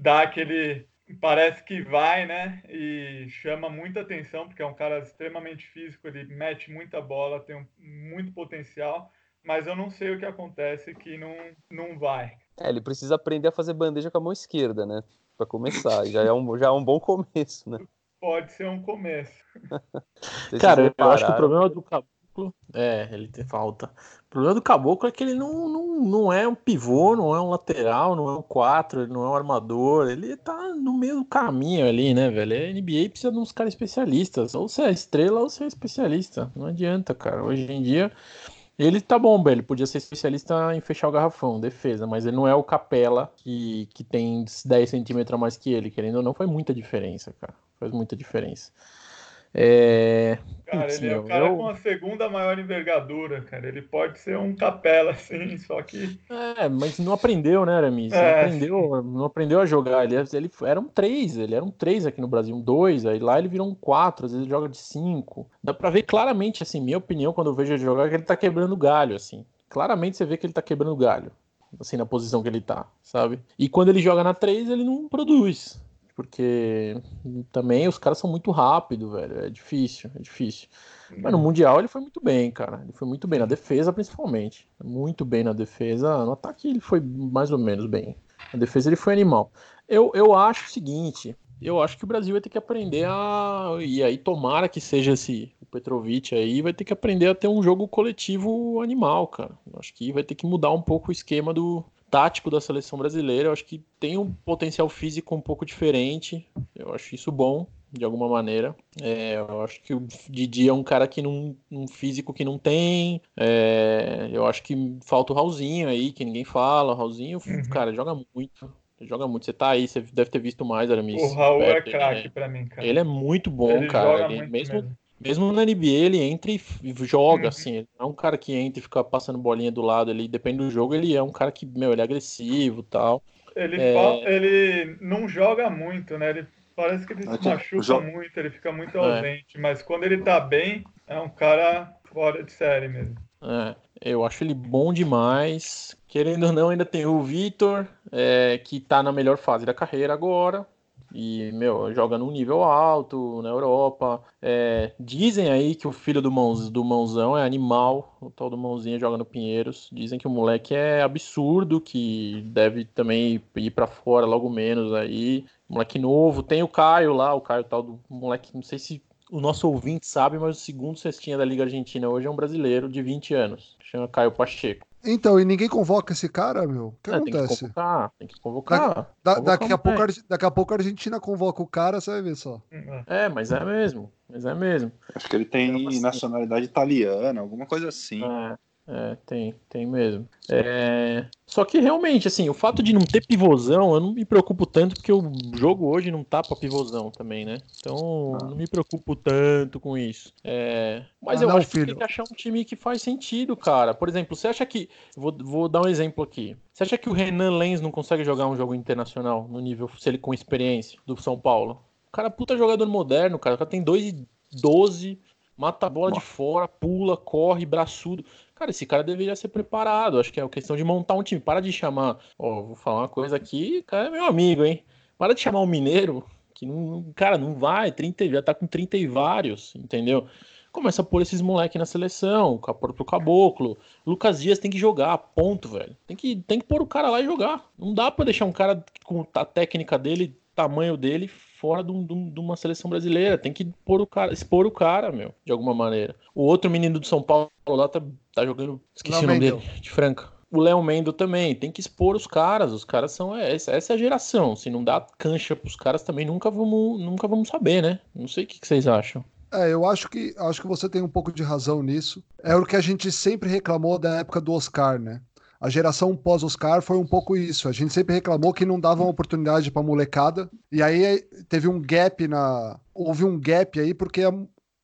dá aquele parece que vai, né? E chama muita atenção, porque é um cara extremamente físico, ele mete muita bola, tem um, muito potencial, mas eu não sei o que acontece que não, não vai. É, ele precisa aprender a fazer bandeja com a mão esquerda, né? Para começar. já, é um, já é um bom começo, né? Pode ser um começo. cara, eu acho que o problema do Caboclo Caboclo. É, ele tem falta. O problema do Caboclo é que ele não, não, não é um pivô, não é um lateral, não é um 4, ele não é um armador. Ele tá no meio do caminho ali, né, velho? A NBA precisa de uns caras especialistas. Ou você é estrela ou você é especialista. Não adianta, cara. Hoje em dia. Ele tá bom, velho. Podia ser especialista em fechar o garrafão, defesa, mas ele não é o Capela que, que tem 10 centímetros a mais que ele, querendo ou não, faz muita diferença, cara. Faz muita diferença. É... Cara, Putz, ele é o cara eu... com a segunda maior envergadura, cara. Ele pode ser um capela, assim, só que. É, mas não aprendeu, né, Aramis? É. Não, aprendeu, não aprendeu a jogar. Ele, ele era um 3, ele era um 3 aqui no Brasil, um 2, aí lá ele virou um 4, às vezes ele joga de 5. Dá pra ver claramente, assim, minha opinião, quando eu vejo ele jogar, é que ele tá quebrando galho, assim. Claramente você vê que ele tá quebrando galho, assim, na posição que ele tá, sabe? E quando ele joga na 3, ele não produz porque também os caras são muito rápidos, velho. É difícil, é difícil. Mas no uhum. Mundial ele foi muito bem, cara. Ele foi muito bem na defesa, principalmente. Muito bem na defesa. No ataque ele foi mais ou menos bem. Na defesa ele foi animal. Eu, eu acho o seguinte: eu acho que o Brasil vai ter que aprender a. E aí, tomara que seja esse o Petrovic aí, vai ter que aprender a ter um jogo coletivo animal, cara. Eu acho que vai ter que mudar um pouco o esquema do, tático da seleção brasileira. Eu acho que tem um potencial físico um pouco diferente. Eu acho isso bom, de alguma maneira. É, eu acho que o Didi é um cara que não. um físico que não tem. É, eu acho que falta o Raulzinho aí, que ninguém fala. O Raulzinho, uhum. cara, joga muito. Joga muito. Você tá aí, você deve ter visto mais, Aramis. O Raul é craque é, pra mim, cara. Ele é muito bom, ele cara. Ele, mesmo, mesmo mesmo na NBA, ele entra e joga, uhum. assim. Ele não é um cara que entra e fica passando bolinha do lado. Ele depende do jogo, ele é um cara que, meu, ele é agressivo tal. Ele, é... ele não joga muito, né? Ele parece que ele se machuca muito, ele fica muito é. ausente. É. Mas quando ele tá bem, é um cara fora de série mesmo. É, eu acho ele bom demais. Querendo ou não, ainda tem o Vitor, é, que tá na melhor fase da carreira agora. E, meu, joga num nível alto na Europa. É, dizem aí que o filho do, mãos, do Mãozão é animal. O tal do Mãozinho joga no Pinheiros. Dizem que o moleque é absurdo, que deve também ir para fora logo menos aí. Moleque novo. Tem o Caio lá, o Caio tal do moleque, não sei se o nosso ouvinte sabe, mas o segundo cestinha da Liga Argentina hoje é um brasileiro de 20 anos. Chama Caio Pacheco. Então, e ninguém convoca esse cara, meu? O que é, acontece? Tem que convocar, tem que convocar. Da, da, convocar daqui, a pouco, daqui a pouco a Argentina convoca o cara, você vai ver só. É, mas é mesmo. Mas é mesmo. Acho que ele tem nacionalidade italiana, alguma coisa assim. É. É, tem, tem mesmo. É... Só que realmente, assim, o fato de não ter pivôzão, eu não me preocupo tanto, porque o jogo hoje não tá pra pivôzão também, né? Então, ah. não me preocupo tanto com isso. É... Mas ah, eu não, acho filho. que tem que achar um time que faz sentido, cara. Por exemplo, você acha que. Vou, vou dar um exemplo aqui. Você acha que o Renan Lenz não consegue jogar um jogo internacional no nível, se ele com experiência, do São Paulo? O cara puta jogador moderno, cara. O cara tem 2 e 12 mata a bola Nossa. de fora, pula, corre, braçudo. Cara, esse cara deveria ser preparado. Acho que é questão de montar um time. Para de chamar. Ó, vou falar uma coisa aqui, cara é meu amigo, hein? Para de chamar o Mineiro, que não. Cara, não vai. 30, já tá com 30 e vários, entendeu? Começa a pôr esses moleques na seleção, pro caboclo. Lucas Dias tem que jogar, ponto, velho. Tem que, tem que pôr o cara lá e jogar. Não dá para deixar um cara com a técnica dele, tamanho dele, fora de, um, de, uma seleção brasileira. Tem que pôr o cara, expor o cara, meu, de alguma maneira. O outro menino do São Paulo lá tá, tá jogando. Esqueci Não, o nome dele, de Franca. O Léo Mendo também, tem que expor os caras. Os caras são. É, essa, essa é a geração. Se não dá cancha pros caras também, nunca vamos, nunca vamos saber, né? Não sei o que, que vocês acham. É, eu acho que acho que você tem um pouco de razão nisso. É o que a gente sempre reclamou da época do Oscar, né? A geração pós-Oscar foi um pouco isso. A gente sempre reclamou que não davam oportunidade para molecada. E aí teve um gap na. Houve um gap aí, porque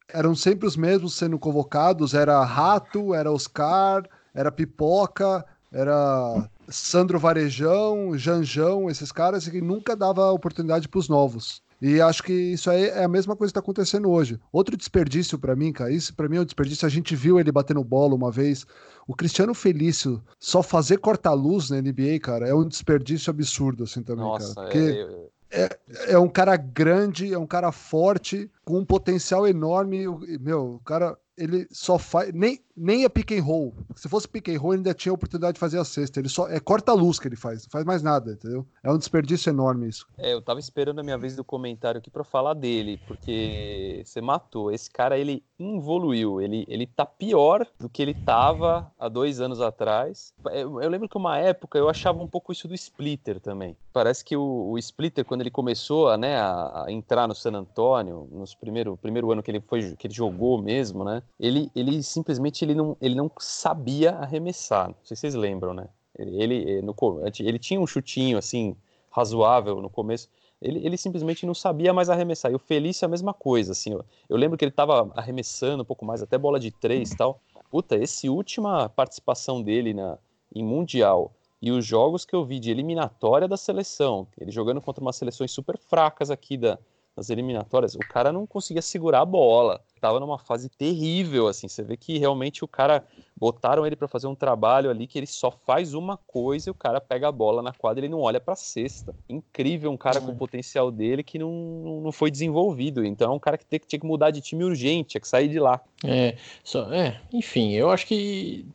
eram sempre os mesmos sendo convocados. Era Rato, era Oscar, era Pipoca, era Sandro Varejão, Janjão, esses caras que nunca dava oportunidade para os novos. E acho que isso aí é a mesma coisa que está acontecendo hoje. Outro desperdício para mim, cara, isso para mim é um desperdício. A gente viu ele batendo bola uma vez. O Cristiano Felício só fazer corta-luz na NBA, cara, é um desperdício absurdo, assim, também, Nossa, cara. Porque é, é, é um cara grande, é um cara forte, com um potencial enorme. Meu, o cara ele só faz. Nem, nem é pick and roll. Se fosse pick and roll, ele ainda tinha a oportunidade de fazer a cesta. Ele só é corta-luz que ele faz, não faz mais nada, entendeu? É um desperdício enorme isso. É, eu tava esperando a minha vez do comentário aqui para falar dele, porque você matou. Esse cara, ele evoluiu. Ele, ele tá pior do que ele tava há dois anos atrás. Eu, eu lembro que uma época eu achava um pouco isso do Splitter também. Parece que o, o Splitter, quando ele começou a, né, a, a entrar no San Antonio, nos primeiro, primeiro ano que ele foi que ele jogou mesmo, né? Ele, ele simplesmente ele não, ele não sabia arremessar. Não sei se vocês lembram, né? Ele, ele, no, ele tinha um chutinho assim razoável no começo. Ele, ele simplesmente não sabia mais arremessar. E o Felício é a mesma coisa, assim. Eu, eu lembro que ele estava arremessando um pouco mais, até bola de três e tal. Puta, esse última participação dele na, em Mundial e os jogos que eu vi de eliminatória da seleção, ele jogando contra umas seleções super fracas aqui da, nas eliminatórias, o cara não conseguia segurar a bola. Tava numa fase terrível, assim. Você vê que realmente o cara botaram ele para fazer um trabalho ali que ele só faz uma coisa e o cara pega a bola na quadra e ele não olha para cesta. Incrível, um cara com o potencial dele que não, não foi desenvolvido. Então é um cara que tinha que mudar de time urgente, tinha que sair de lá. É, só, é, enfim, eu acho que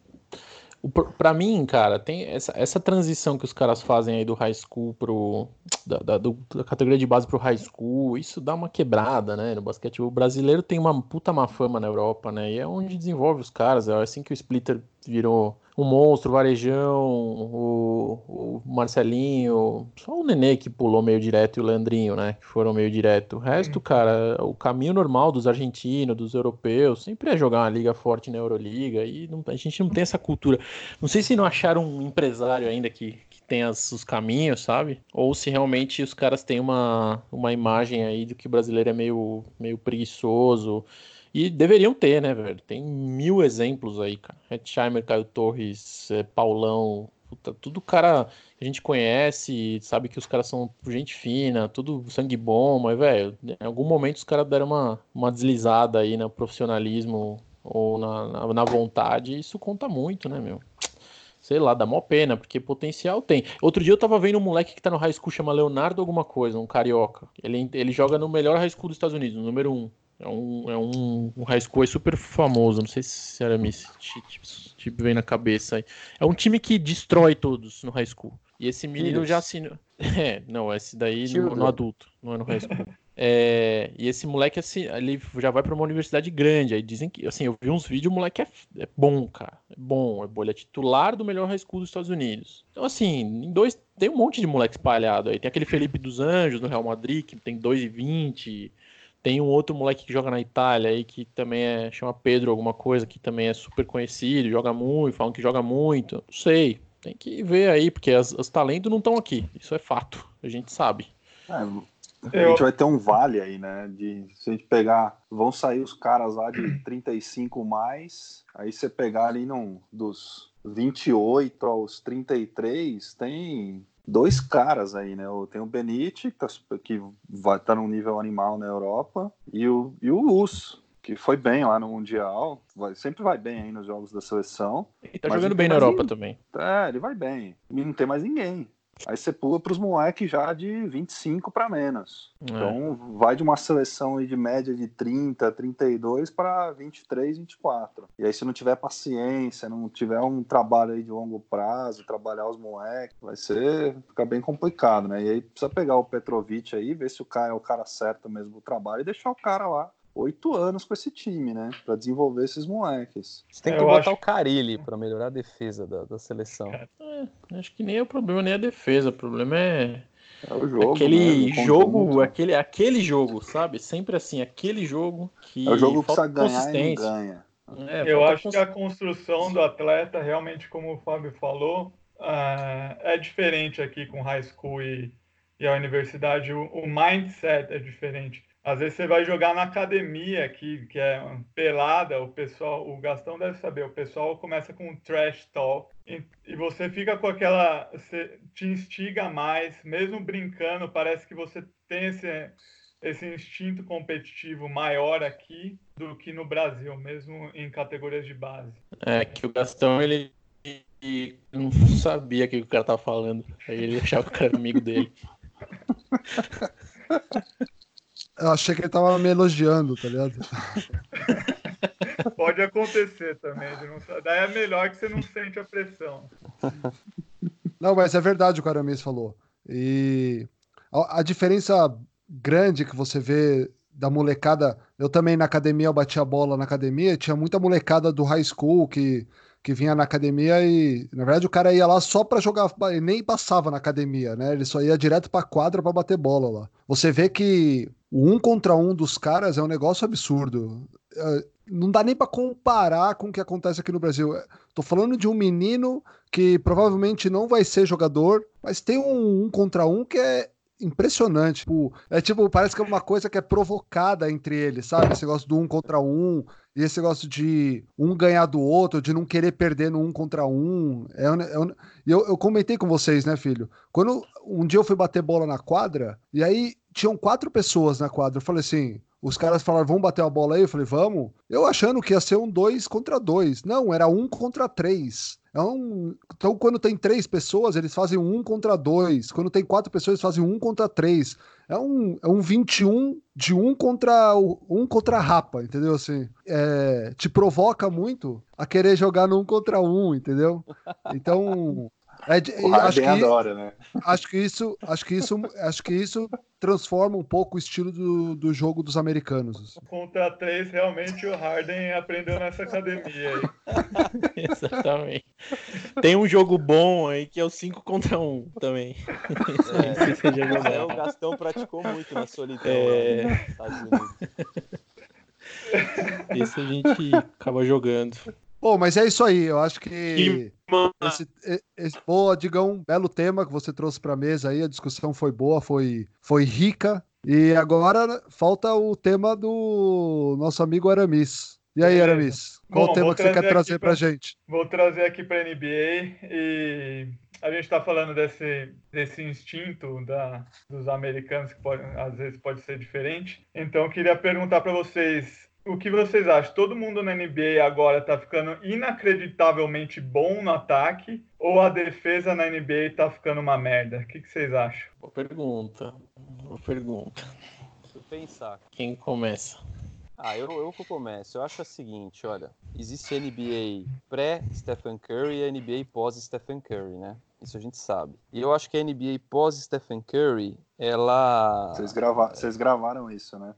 para mim, cara, tem essa, essa transição que os caras fazem aí do high school pro. Da, da, do, da categoria de base pro high school, isso dá uma quebrada, né? No basquete. O brasileiro tem uma puta má fama na Europa, né? E é onde desenvolve os caras. É assim que o Splitter virou o Monstro, o Varejão, o, o Marcelinho, só o Nenê que pulou meio direto e o Leandrinho, né? Que foram meio direto. O resto, cara, o caminho normal dos argentinos, dos europeus, sempre é jogar uma liga forte na Euroliga e não, a gente não tem essa cultura. Não sei se não acharam um empresário ainda que, que tem as, os caminhos, sabe? Ou se realmente os caras têm uma, uma imagem aí do que o brasileiro é meio, meio preguiçoso. E deveriam ter, né, velho? Tem mil exemplos aí, cara. Hetzheimer, Caio Torres, é, Paulão, puta, tudo cara que a gente conhece, sabe que os caras são gente fina, tudo sangue bom, mas, velho, em algum momento os caras deram uma, uma deslizada aí no profissionalismo ou na, na, na vontade, e isso conta muito, né, meu? sei lá, dá mó pena, porque potencial tem. Outro dia eu tava vendo um moleque que tá no high school, chama Leonardo alguma coisa, um carioca. Ele, ele joga no melhor high school dos Estados Unidos, número um. É um, é um, um high school super famoso, não sei se era me tipo, vem na cabeça aí. É um time que destrói todos no high school. E esse menino já assinou. É, não, esse daí no, no, adulto, não é no high school. É, e esse moleque, assim, ele já vai para uma universidade grande. Aí dizem que, assim, eu vi uns vídeos, o moleque é, é, bom, cara. É bom, é bom. Ele é titular do melhor high school dos Estados Unidos. Então, assim, em dois, tem um monte de moleque espalhado aí. Tem aquele Felipe dos Anjos no Real Madrid, que tem 2,20. Tem um outro moleque que joga na Itália aí, que também é, chama Pedro alguma coisa, que também é super conhecido, joga muito, falam que joga muito. Não sei, tem que ver aí, porque as, os talentos não estão aqui. Isso é fato, a gente sabe. É, a gente vai ter um vale aí, né? De se a gente pegar, vão sair os caras lá de 35 mais, aí você pegar ali num, dos 28 aos 33, tem dois caras aí, né? Tem o Benite, que, tá, que vai estar tá num nível animal na Europa, e o, e o Luz, que foi bem lá no Mundial, vai, sempre vai bem aí nos jogos da seleção. E tá jogando bem na Europa também. É, ele vai bem. E não tem mais ninguém. Aí você pula para os moleques já de 25 para menos. É. Então vai de uma seleção de média de 30, 32 para 23, 24. E aí se não tiver paciência, não tiver um trabalho aí de longo prazo, trabalhar os moleques, vai ser ficar bem complicado, né? E aí precisa pegar o Petrovic aí, ver se o cara é o cara certo mesmo do trabalho e deixar o cara lá oito anos com esse time, né? Para desenvolver esses moleques. Você tem que eu botar acho... o Carilli para melhorar a defesa da, da seleção. É, acho que nem é o problema nem a defesa, o problema é, é o jogo, aquele né? jogo, aquele, aquele jogo, sabe? Sempre assim, aquele jogo que é o jogo que precisa ganhar e não ganha. É, eu acho cons... que a construção do atleta, realmente, como o Fábio falou, uh, é diferente aqui com high school e, e a universidade. O, o mindset é diferente às vezes você vai jogar na academia aqui, que é pelada, o pessoal, o Gastão deve saber, o pessoal começa com trash talk e, e você fica com aquela, você te instiga mais, mesmo brincando, parece que você tem esse esse instinto competitivo maior aqui do que no Brasil, mesmo em categorias de base. É que o Gastão ele não sabia o que o cara tava falando, aí ele achava que era amigo dele. Eu achei que ele tava me elogiando, tá ligado? Pode acontecer também. Não... Daí é melhor que você não sente a pressão. Não, mas é verdade o que o Aramis falou. E a, a diferença grande que você vê da molecada. Eu também na academia, eu batia bola na academia, tinha muita molecada do high school que, que vinha na academia e, na verdade, o cara ia lá só para jogar, ele nem passava na academia, né? Ele só ia direto pra quadra para bater bola lá. Você vê que o um contra um dos caras é um negócio absurdo. É, não dá nem para comparar com o que acontece aqui no Brasil. Tô falando de um menino que provavelmente não vai ser jogador, mas tem um um contra um que é impressionante. Tipo, é tipo, parece que é uma coisa que é provocada entre eles, sabe? Esse negócio do um contra um, e esse negócio de um ganhar do outro, de não querer perder no um contra um. É, é, eu, eu comentei com vocês, né, filho? Quando um dia eu fui bater bola na quadra, e aí tinham quatro pessoas na quadra. Eu falei assim. Os caras falaram, vamos bater uma bola aí? Eu falei, vamos. Eu achando que ia ser um dois contra dois. Não, era um contra três. É um... Então, quando tem três pessoas, eles fazem um contra dois. Quando tem quatro pessoas, eles fazem um contra três. É um, é um 21 de um contra um contra a rapa, entendeu? Assim, é... te provoca muito a querer jogar no um contra um, entendeu? Então, é, o acho que, adora, né? Acho que isso, acho que isso, acho que isso transforma um pouco o estilo do, do jogo dos americanos. Contra três, realmente o Harden aprendeu nessa academia aí. Exatamente. Tem um jogo bom aí que é o 5 contra 1 um, também. É, é, o Gastão praticou muito na solidão é... Estados Unidos. Esse a gente acaba jogando. Bom, mas é isso aí. Eu acho que. Esse, esse, boa, Digão, um belo tema que você trouxe para a mesa aí. A discussão foi boa, foi, foi rica. E agora falta o tema do nosso amigo Aramis. E aí, Aramis? Qual Bom, o tema que você quer trazer para a gente? Vou trazer aqui para a NBA e a gente está falando desse, desse instinto da, dos americanos que pode, às vezes pode ser diferente. Então, eu queria perguntar para vocês o que vocês acham? Todo mundo na NBA agora tá ficando inacreditavelmente bom no ataque ou a defesa na NBA tá ficando uma merda? O que, que vocês acham? Boa pergunta. Boa pergunta. Deixa eu pensar. Quem começa? Ah, eu, eu que começo. Eu acho o seguinte, olha, existe a NBA pré-Stephen Curry e a NBA pós-Stephen Curry, né? Isso a gente sabe. E eu acho que a NBA pós-Stephen Curry, ela... Vocês, grava... Vocês gravaram isso, né?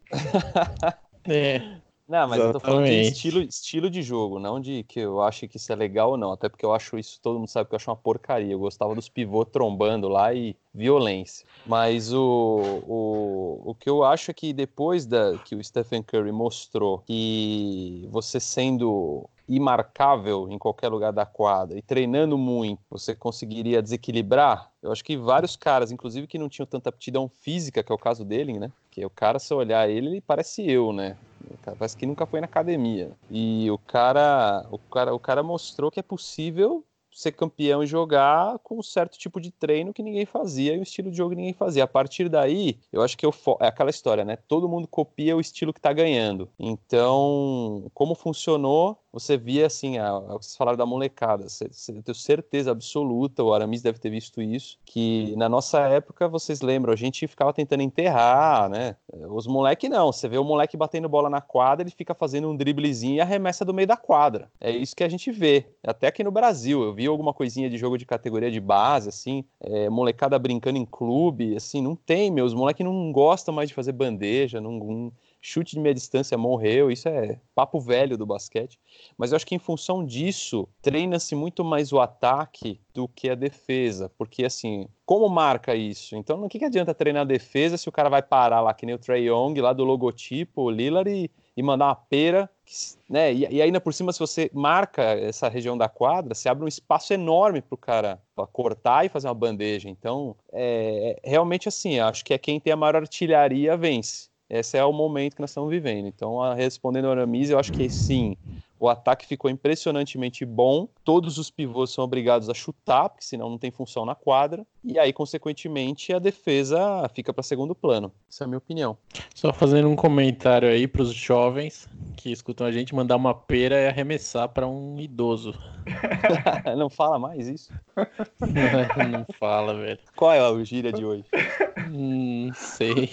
é. Não, mas Exatamente. eu tô falando de estilo, estilo de jogo, não de que eu acho que isso é legal ou não. Até porque eu acho isso, todo mundo sabe que eu acho uma porcaria. Eu gostava dos pivôs trombando lá e violência. Mas o, o, o que eu acho é que depois da, que o Stephen Curry mostrou que você sendo imarcável em qualquer lugar da quadra e treinando muito, você conseguiria desequilibrar. Eu acho que vários caras, inclusive que não tinham tanta aptidão física, que é o caso dele, né? Que o cara, se olhar ele, ele parece eu, né? Parece que nunca foi na academia. E o cara, o cara, o cara mostrou que é possível ser campeão e jogar com um certo tipo de treino que ninguém fazia e um estilo de jogo que ninguém fazia. A partir daí, eu acho que eu é aquela história, né? Todo mundo copia o estilo que está ganhando. Então, como funcionou, você via assim, a, a, vocês falaram da molecada, eu tenho certeza absoluta, o Aramis deve ter visto isso, que na nossa época, vocês lembram, a gente ficava tentando enterrar, né? Os moleques não, você vê o moleque batendo bola na quadra, ele fica fazendo um driblezinho e arremessa do meio da quadra. É isso que a gente vê. Até aqui no Brasil, eu vi alguma coisinha de jogo de categoria de base, assim, é, molecada brincando em clube, assim, não tem, meus moleques não gostam mais de fazer bandeja, não, não chute de meia distância morreu, isso é papo velho do basquete. Mas eu acho que em função disso, treina-se muito mais o ataque do que a defesa, porque assim, como marca isso? Então, no que, que adianta treinar a defesa se o cara vai parar lá, que nem o Trey Young, lá do logotipo, o Lillard, e, e mandar uma pera, né? E, e, ainda por cima, se você marca essa região da quadra, você abre um espaço enorme para o cara cortar e fazer uma bandeja. Então, é, é realmente assim, acho que é quem tem a maior artilharia vence esse é o momento que nós estamos vivendo. Então, respondendo a Aramis, eu acho que sim, o ataque ficou impressionantemente bom. Todos os pivôs são obrigados a chutar, porque senão não tem função na quadra. E aí, consequentemente, a defesa fica para segundo plano. Essa é a minha opinião. Só fazendo um comentário aí para os jovens que escutam a gente mandar uma pera e arremessar para um idoso. não fala mais isso? não fala, velho. Qual é a gíria de hoje? Hum, não sei.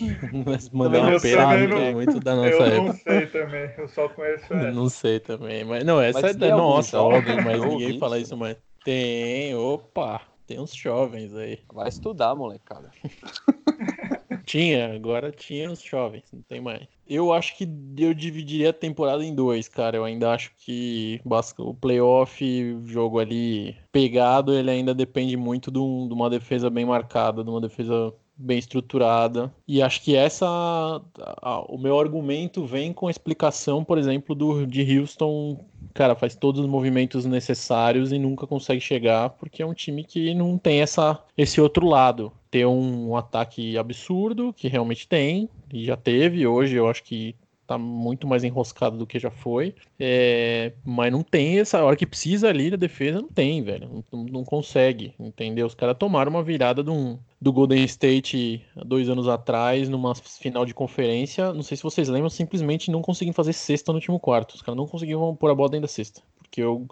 Mas mandar uma pera é muito da nossa eu época. Eu não sei também, eu só conheço essa. Não sei também, mas não, essa mas é da nossa, óbvio, mas ninguém fala isso mais. Tem, opa, tem uns jovens aí. Vai estudar, molecada. tinha, agora tinha os jovens, não tem mais. Eu acho que eu dividiria a temporada em dois, cara. Eu ainda acho que o playoff, jogo ali pegado, ele ainda depende muito de, um, de uma defesa bem marcada, de uma defesa bem estruturada. E acho que essa a, o meu argumento vem com a explicação, por exemplo, do de Houston, cara, faz todos os movimentos necessários e nunca consegue chegar porque é um time que não tem essa esse outro lado. Ter um, um ataque absurdo, que realmente tem, e já teve, hoje eu acho que tá muito mais enroscado do que já foi. É, mas não tem essa hora que precisa ali da defesa, não tem, velho. Não, não consegue, entendeu? Os caras tomaram uma virada do Golden State dois anos atrás, numa final de conferência. Não sei se vocês lembram, simplesmente não conseguiam fazer cesta no último quarto. Os caras não conseguiam pôr a bola dentro da cesta. Porque eu.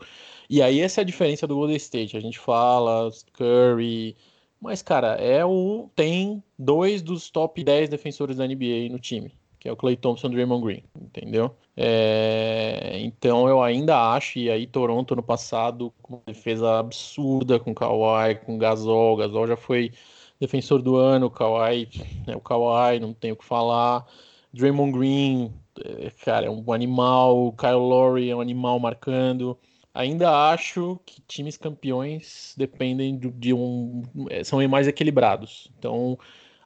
E aí essa é a diferença do Golden State. A gente fala, Curry. Mas, cara, é o. Tem dois dos top 10 defensores da NBA no time que é o Clay Thompson do Raymond Green, entendeu? É, então eu ainda acho, e aí Toronto no passado, com uma defesa absurda com Kawhi, com Gasol, Gasol já foi defensor do ano, o Kawhi, é o Kawhi, não tenho o que falar. Draymond Green, é, cara, é um animal, o Kyle Lowry é um animal marcando. Ainda acho que times campeões dependem de um. É, são mais equilibrados. Então,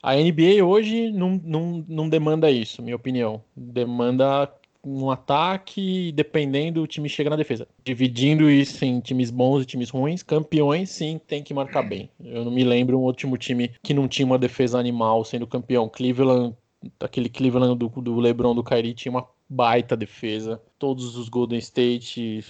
a NBA hoje não, não, não demanda isso, minha opinião. Demanda um ataque, dependendo, o time chega na defesa. Dividindo isso em times bons e times ruins, campeões sim tem que marcar bem. Eu não me lembro um último time que não tinha uma defesa animal sendo campeão. Cleveland, aquele Cleveland do, do LeBron do Kyrie tinha uma baita defesa. Todos os Golden State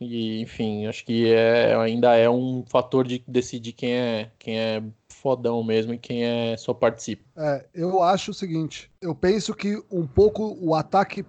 e enfim, acho que é, ainda é um fator de decidir quem é quem é fodão mesmo e quem é só participa. É, eu acho o seguinte, eu penso que um pouco o ataque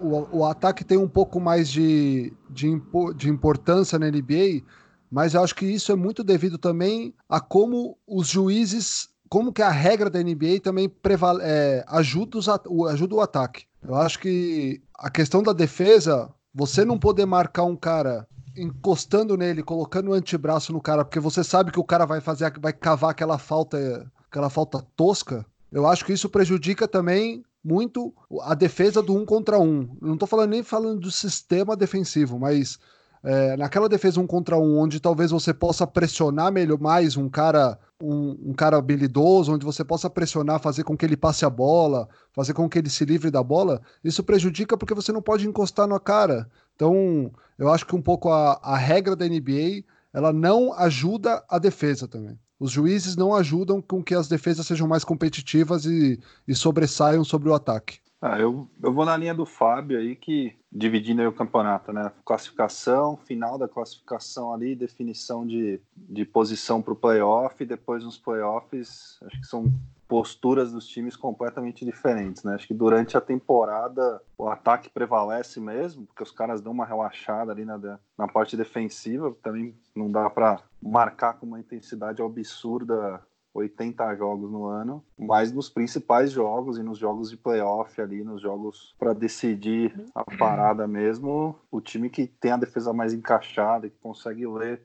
o, o ataque tem um pouco mais de, de, de importância na NBA, mas eu acho que isso é muito devido também a como os juízes, como que a regra da NBA também prevale, é, ajuda, os, ajuda o ataque. Eu acho que a questão da defesa, você não poder marcar um cara encostando nele, colocando o antebraço no cara, porque você sabe que o cara vai fazer, vai cavar aquela falta, aquela falta tosca. Eu acho que isso prejudica também muito a defesa do um contra um. Não estou falando nem falando do sistema defensivo, mas é, naquela defesa um contra um, onde talvez você possa pressionar melhor mais um cara, um, um, cara habilidoso, onde você possa pressionar, fazer com que ele passe a bola, fazer com que ele se livre da bola, isso prejudica porque você não pode encostar na cara. Então, eu acho que um pouco a, a regra da NBA ela não ajuda a defesa também. Os juízes não ajudam com que as defesas sejam mais competitivas e, e sobressaiam sobre o ataque. Ah, eu, eu vou na linha do Fábio aí, que dividindo aí o campeonato, né? Classificação, final da classificação ali, definição de, de posição para o playoff, depois nos playoffs, acho que são posturas dos times completamente diferentes, né? Acho que durante a temporada o ataque prevalece mesmo, porque os caras dão uma relaxada ali na, na parte defensiva, também não dá para marcar com uma intensidade absurda 80 jogos no ano, mas nos principais jogos e nos jogos de playoff ali, nos jogos para decidir a parada mesmo, o time que tem a defesa mais encaixada, que consegue ler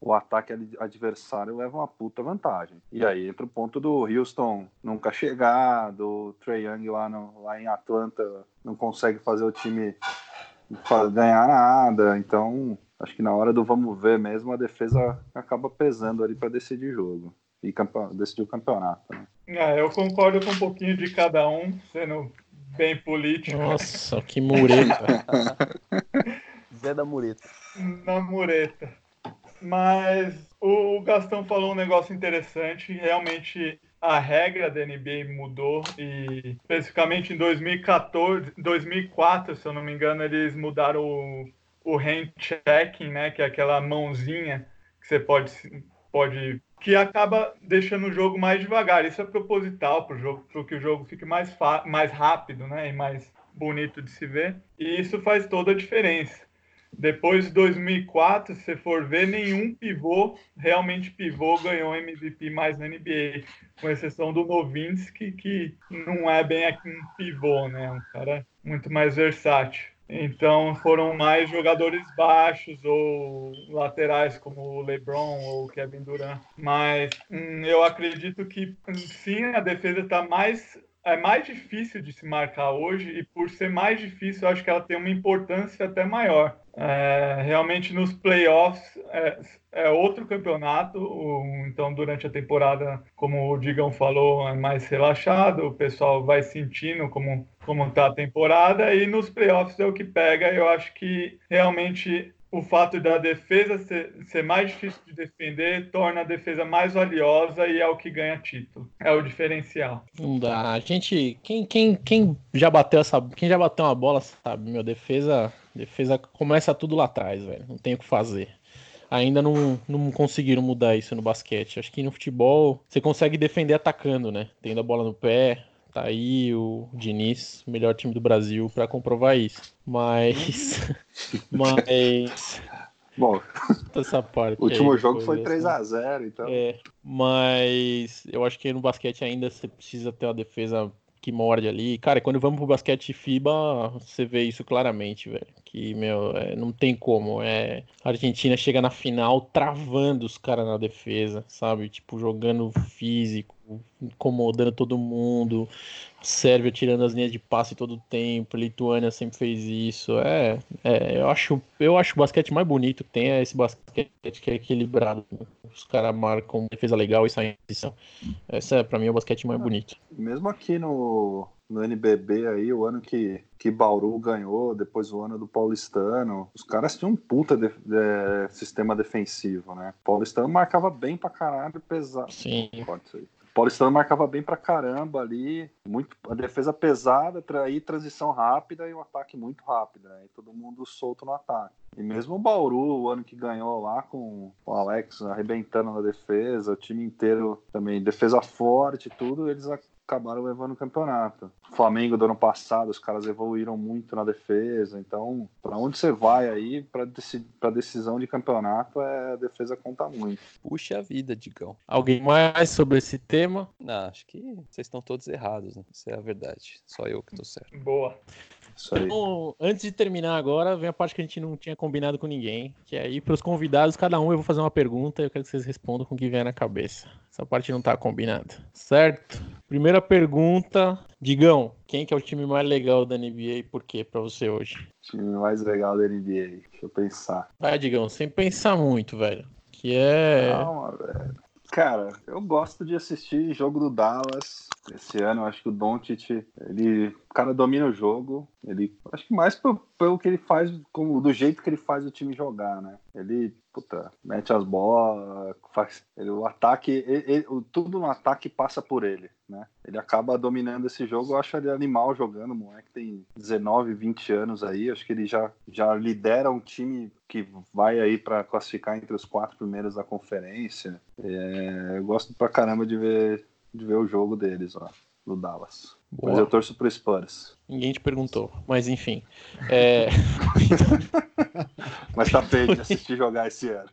o ataque adversário leva uma puta vantagem. E aí entra o ponto do Houston nunca chegar, do Trey Young lá, no, lá em Atlanta não consegue fazer o time ganhar nada. Então, acho que na hora do vamos ver mesmo, a defesa acaba pesando ali para decidir jogo e decidir o campeonato. Né? É, eu concordo com um pouquinho de cada um, sendo bem político. Nossa, que mureta. Zé da mureta. Na mureta. Mas o Gastão falou um negócio interessante. Realmente a regra da NBA mudou e especificamente em 2014, 2004, se eu não me engano, eles mudaram o, o hand checking, né, que é aquela mãozinha que você pode pode que acaba deixando o jogo mais devagar. Isso é proposital para o jogo, para que o jogo fique mais mais rápido, né, e mais bonito de se ver. E isso faz toda a diferença. Depois de 2004, se for ver, nenhum pivô, realmente pivô, ganhou MVP mais na NBA, com exceção do Novinsky, que não é bem um pivô, né? Um cara muito mais versátil. Então foram mais jogadores baixos ou laterais como o LeBron ou o Kevin Durant. Mas hum, eu acredito que sim, a defesa está mais é mais difícil de se marcar hoje e por ser mais difícil, eu acho que ela tem uma importância até maior. É, realmente nos playoffs é, é outro campeonato, então durante a temporada, como o Digão falou, é mais relaxado, o pessoal vai sentindo como como está a temporada e nos playoffs é o que pega. Eu acho que realmente o fato da defesa ser, ser, mais difícil de defender torna a defesa mais valiosa e é o que ganha título. É o diferencial. Não dá. A gente. Quem, quem, quem já bateu essa. Quem já bateu uma bola, sabe, meu, defesa. Defesa começa tudo lá atrás, velho. Não tem o que fazer. Ainda não, não conseguiram mudar isso no basquete. Acho que no futebol você consegue defender atacando, né? Tendo a bola no pé, Tá aí o Diniz, melhor time do Brasil, para comprovar isso. Mas. mas. Bom, essa parte o último aí, jogo foi 3 a 0 então. É, mas eu acho que no basquete ainda você precisa ter uma defesa que morde ali. Cara, quando vamos pro basquete FIBA, você vê isso claramente, velho. Que, meu, é, não tem como. É, a Argentina chega na final travando os caras na defesa, sabe? Tipo, jogando físico, incomodando todo mundo. Sérvia tirando as linhas de passe todo o tempo. Lituânia sempre fez isso. É, é eu acho, eu acho o basquete mais bonito que tem é esse basquete que é equilibrado. Os caras marcam defesa legal e saem em posição. Esse é para mim é o basquete mais bonito. Mesmo aqui no no NBB aí, o ano que, que Bauru ganhou, depois o ano do Paulistano, os caras tinham um puta de, de, sistema defensivo, né? O Paulistano marcava bem pra caralho, pesado. Sim. Pode ser. Paulistano marcava bem pra caramba ali, muito, a defesa pesada, aí transição rápida e um ataque muito rápido, aí todo mundo solto no ataque. E mesmo o Bauru, o ano que ganhou lá com o Alex arrebentando na defesa, o time inteiro também, defesa forte e tudo, eles acabaram levando o campeonato. O Flamengo do ano passado, os caras evoluíram muito na defesa, então para onde você vai aí para deci decisão de campeonato, é, a defesa conta muito. Puxa a vida, Digão. Alguém mais sobre esse tema? Não, acho que vocês estão todos errados, né? Isso é a verdade. Só eu que tô certo. Boa. Então, antes de terminar agora, vem a parte que a gente não tinha combinado com ninguém, que é aí para os convidados, cada um eu vou fazer uma pergunta e eu quero que vocês respondam com o que vier na cabeça. Essa parte não tá combinada. Certo? Primeira pergunta, Digão, quem que é o time mais legal da NBA e por quê para você hoje? O time mais legal da NBA, deixa eu pensar. Vai, Digão, sem pensar muito, velho. Que é. Calma, velho. Cara, eu gosto de assistir jogo do Dallas. Esse ano, eu acho que o Doncic, ele, o cara domina o jogo. Ele, acho que mais pelo, pelo que ele faz, como, do jeito que ele faz o time jogar, né? Ele, puta, mete as bolas, faz, ele, o ataque, ele, ele, tudo no ataque passa por ele, né? Ele acaba dominando esse jogo. Eu acho ele animal jogando, o moleque tem 19, 20 anos aí. Acho que ele já, já lidera um time que vai aí para classificar entre os quatro primeiros da conferência. É, eu gosto pra caramba de ver, de ver o jogo deles lá, do Dallas. Boa. Mas eu torço pro Spurs. Ninguém te perguntou, mas enfim. É... mas tá feio de assistir jogar esse ano.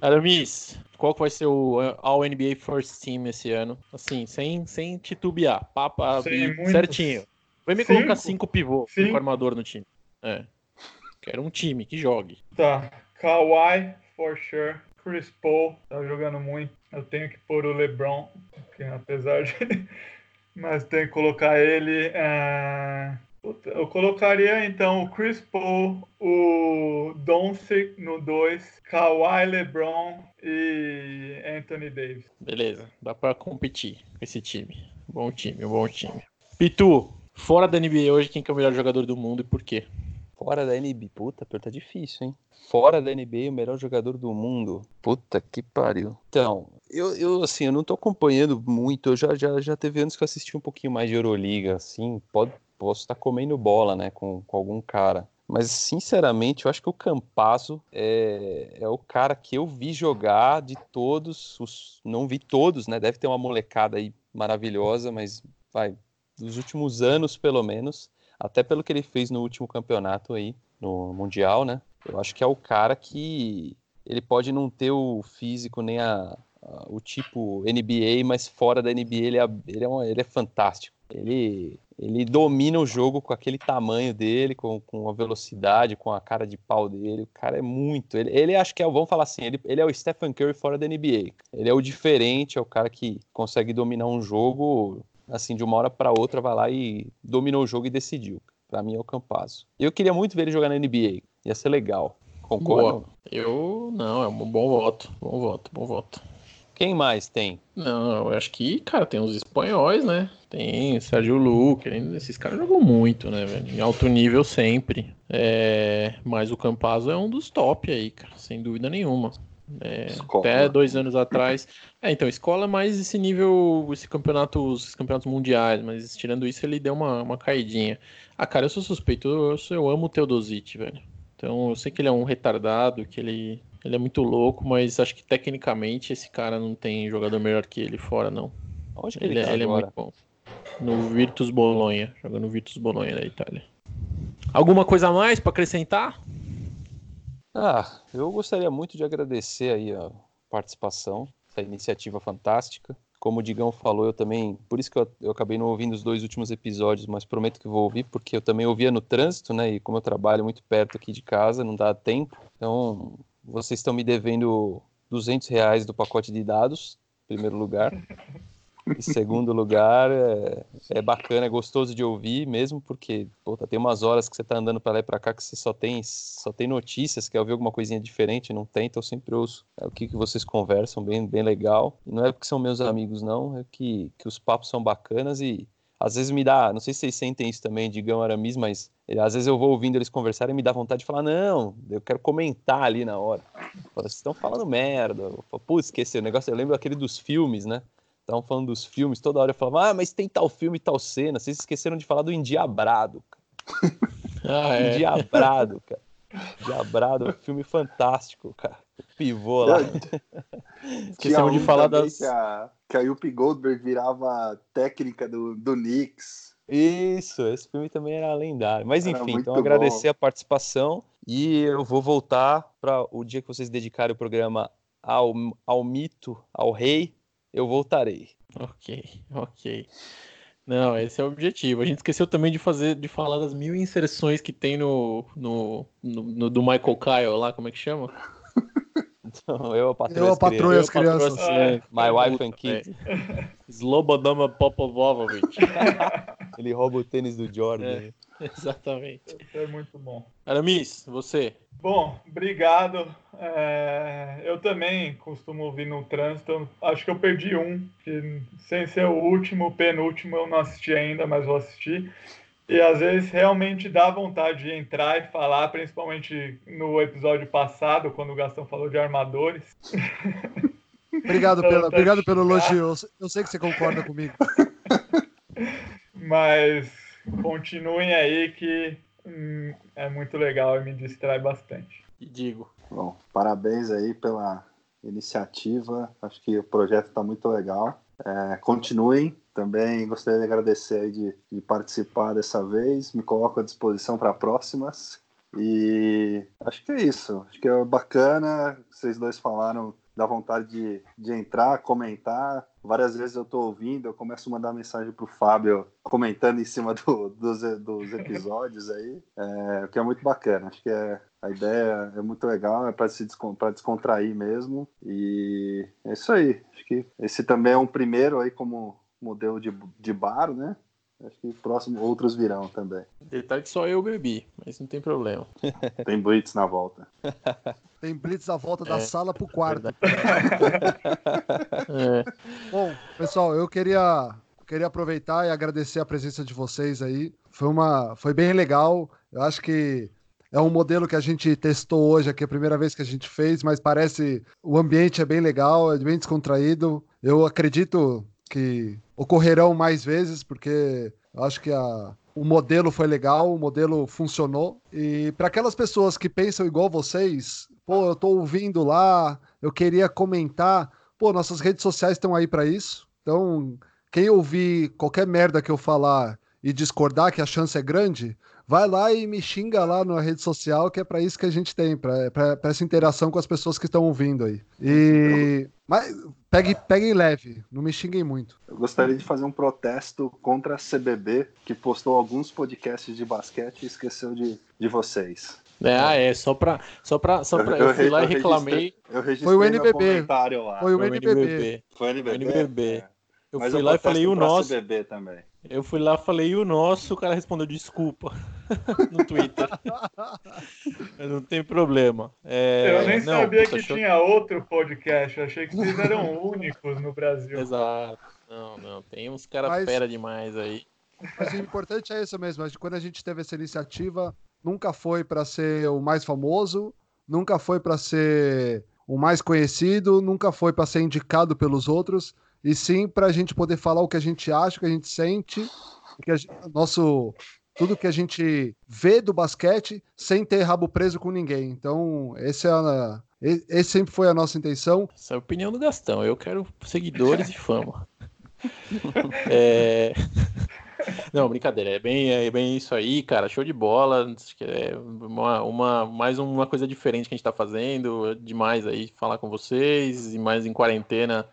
Aramis, qual que vai ser o All NBA First Team esse ano? Assim, sem, sem titubear, papa certinho. Vai me cinco? colocar cinco pivôs com armador no time. É. Quero um time que jogue. Tá. Kawhi, for sure. Chris Paul, tá jogando muito. Eu tenho que pôr o LeBron, que apesar de. Mas tenho que colocar ele. É... Eu colocaria então o Chris Paul, o Doncic no 2, Kawhi LeBron e Anthony Davis. Beleza, dá para competir com esse time. Bom time, bom time. Pitu, fora da NBA hoje, quem é o melhor jogador do mundo e por quê? Fora da NBA, puta, tá difícil, hein? Fora da NBA, o melhor jogador do mundo. Puta que pariu. Então, eu, eu assim, eu não tô acompanhando muito. Eu já, já, já teve anos que eu assisti um pouquinho mais de Euroliga, assim. Pode, posso estar tá comendo bola, né, com, com algum cara. Mas, sinceramente, eu acho que o Campazo é, é o cara que eu vi jogar de todos os. Não vi todos, né? Deve ter uma molecada aí maravilhosa, mas vai, dos últimos anos, pelo menos, até pelo que ele fez no último campeonato aí, no Mundial, né? Eu acho que é o cara que ele pode não ter o físico nem a, a o tipo NBA, mas fora da NBA ele é, ele é, uma, ele é fantástico. Ele, ele domina o jogo com aquele tamanho dele, com, com a velocidade, com a cara de pau dele. O cara é muito. Ele, ele acho que é, vamos falar assim, ele, ele é o Stephen Curry fora da NBA. Ele é o diferente, é o cara que consegue dominar um jogo assim de uma hora para outra, vai lá e dominou o jogo e decidiu. Para mim é o Campazo. Eu queria muito ver ele jogar na NBA. Ia ser legal. Concordo? Eu não, é um bom voto. Bom voto, bom voto. Quem mais tem? Não, eu acho que, cara, tem os espanhóis, né? Tem Sérgio Luque, esses caras jogam muito, né, velho? Em alto nível sempre. É... Mas o Campazzo é um dos top aí, cara, sem dúvida nenhuma. É... até dois anos atrás. É, então, escola é mais esse nível, esse campeonato, esses campeonatos mundiais, mas tirando isso, ele deu uma, uma caidinha. Ah, cara, eu sou suspeito, eu, eu amo o Teodosic, velho. Então, eu sei que ele é um retardado, que ele, ele é muito louco, mas acho que tecnicamente esse cara não tem jogador melhor que ele fora, não. Onde ele, ele, é, tá ele é muito bom. No Virtus Bolonha, jogando no Virtus Bolonha da Itália. Alguma coisa a mais para acrescentar? Ah, eu gostaria muito de agradecer aí a participação, essa iniciativa fantástica. Como o Digão falou, eu também, por isso que eu, eu acabei não ouvindo os dois últimos episódios, mas prometo que vou ouvir, porque eu também ouvia no trânsito, né? E como eu trabalho muito perto aqui de casa, não dá tempo. Então, vocês estão me devendo 200 reais do pacote de dados, em primeiro lugar. Em segundo lugar, é, é, bacana, é gostoso de ouvir mesmo, porque puta, tem umas horas que você tá andando para lá e para cá que você só tem, só tem notícias, quer ouvir alguma coisinha diferente, não tem, então eu sempre ouço é, o que, que vocês conversam, bem, bem legal. E não é porque são meus amigos, não, é que, que os papos são bacanas e às vezes me dá, não sei se vocês sentem isso também, Digão Aramis, mas às vezes eu vou ouvindo eles conversarem e me dá vontade de falar, não, eu quero comentar ali na hora. Vocês estão falando merda. Pô, esqueci o negócio, eu lembro aquele dos filmes, né? Estavam falando dos filmes, toda hora eu falava, ah, mas tem tal filme e tal cena. Vocês esqueceram de falar do Endiabrado, cara. Ah, é. Endiabrado, cara. Endiabrado, filme fantástico, cara. Pivô lá. Esquecemos de falar das. Que a, que a Yuppie Goldberg virava técnica do, do Knicks. Isso, esse filme também era lendário. Mas Era enfim, então agradecer bom. a participação e eu vou voltar para o dia que vocês dedicarem o programa ao, ao mito, ao rei, eu voltarei. Ok, ok. Não, esse é o objetivo. A gente esqueceu também de fazer, de falar das mil inserções que tem no, no, no- no- do Michael Kyle lá, como é que chama? Então, eu, a patroa, Eu, as a patroa e as Eu, patroa, crianças. É. é, My wife puta, and kids. velho. Slobodana Popovovic. Ele rouba o tênis do Jordan. É. Exatamente. Isso é muito bom. Aramis, você. Bom, obrigado. É, eu também costumo ouvir no trânsito. Acho que eu perdi um, que sem ser o último, o penúltimo eu não assisti ainda, mas vou assistir. E às vezes realmente dá vontade de entrar e falar, principalmente no episódio passado, quando o Gastão falou de armadores. Obrigado, Então, pela, tá obrigado pelo elogio. Eu sei- Eu sei que você concorda comigo. Mas continuem aí que hum, é muito legal e me distrai bastante. E digo. Bom, parabéns aí pela iniciativa. Acho que o projeto está muito legal. É, continuem. Também gostaria de agradecer de, de participar dessa vez. Me coloco à disposição para próximas. E acho que é isso. Acho que é bacana. Vocês dois falaram da vontade de, de entrar, comentar. Várias vezes eu estou ouvindo, eu começo a mandar mensagem pro Fábio comentando em cima do- dos, dos episódios aí, é, o que é muito bacana. Acho que é, a ideia é muito legal, é para se descon- pra descontrair mesmo. E é isso aí. Acho que esse também é um primeiro aí como modelo de, de bar, né? Acho que próximo outros virão também. Detalhe que só eu bebi, mas não tem problema. Tem Blitz na volta. Tem Blitz à volta da É, sala pro quarto. É. Bom, pessoal, eu queria, queria aproveitar e agradecer a presença de vocês aí. Foi, uma, foi bem legal. Eu acho que é um modelo que a gente testou hoje aqui, é a primeira vez que a gente fez, mas parece o ambiente é bem legal, é bem descontraído. Eu acredito que ocorrerão mais vezes, porque eu acho que a, o modelo foi legal, o modelo funcionou. E para aquelas pessoas que pensam igual vocês, pô, eu tô ouvindo lá, eu queria comentar, pô, nossas redes sociais estão aí para isso. Então, quem ouvir qualquer merda que eu falar e discordar que a chance é grande, vai lá e me xinga lá na rede social, que é para isso que a gente tem, para essa interação com as pessoas que estão ouvindo aí. E mas pegue, peguem leve, não me xinguem muito. Eu gostaria de fazer um protesto contra a CBB, que postou alguns podcasts de basquete e esqueceu de, de vocês. É, ah, é, só pra. Só pra, só pra eu, eu, eu fui lá e reclamei. Eu registrei Foi o NBB. Lá. Foi o NBB. Foi o NBB. Foi o NBB. É. Eu Mas fui lá e falei o nosso. CBB também. Eu fui lá falei o nosso, o cara respondeu desculpa no Twitter. não tem problema. É... Eu nem não, sabia que achou... tinha outro podcast, achei que vocês eram únicos no Brasil. Exato. Não, não, tem uns caras Mas... fera demais aí. Mas o importante é isso mesmo, quando a gente teve essa iniciativa, nunca foi para ser o mais famoso, nunca foi para ser o mais conhecido, nunca foi para ser indicado pelos outros e sim para a gente poder falar o que a gente acha, o que a gente sente, que a nosso tudo que a gente vê do basquete sem ter rabo preso com ninguém. Então, esse, é a, esse sempre foi a nossa intenção. Essa é a opinião do Gastão. Eu quero seguidores e fama. é... Não, brincadeira. É bem, é bem isso aí, cara. Show de bola. É uma, uma, mais uma coisa diferente que a gente está fazendo. Demais aí falar com vocês e mais em quarentena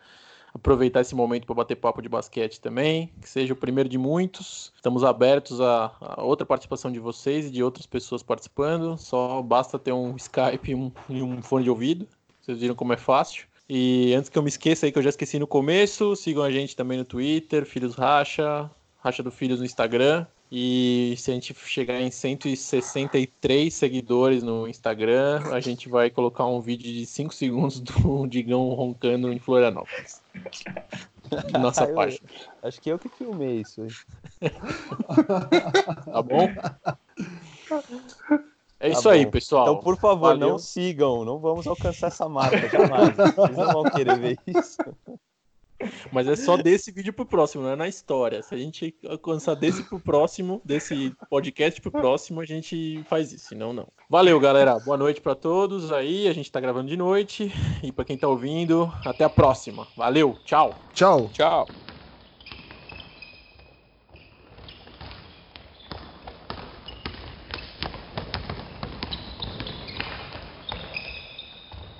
aproveitar esse momento para bater papo de basquete também, que seja o primeiro de muitos. Estamos abertos a, a, outra participação de vocês e de outras pessoas participando. Só basta ter um Skype e um, e um fone de ouvido. Vocês viram como é fácil. E antes que eu me esqueça aí, que eu já esqueci no começo, sigam a gente também no Twitter, Filhos Racha, Racha do Filhos no Instagram. E se a gente chegar em 163 seguidores no Instagram, a gente vai colocar um vídeo de 5 segundos do Digão roncando em Florianópolis. Nossa página. Acho que eu que filmei isso aí. tá bom? É tá isso aí, pessoal. Então, por favor, Valeu. não sigam. Não vamos alcançar essa marca jamais. Vocês não vão querer ver isso. Mas é só desse vídeo pro próximo, não é na história. Se a gente alcançar desse pro próximo, desse podcast pro próximo, a gente faz isso, senão não. Valeu, galera. Boa noite para todos aí. A gente tá gravando de noite. E para quem tá ouvindo, até a próxima. Valeu, tchau. Tchau. Tchau.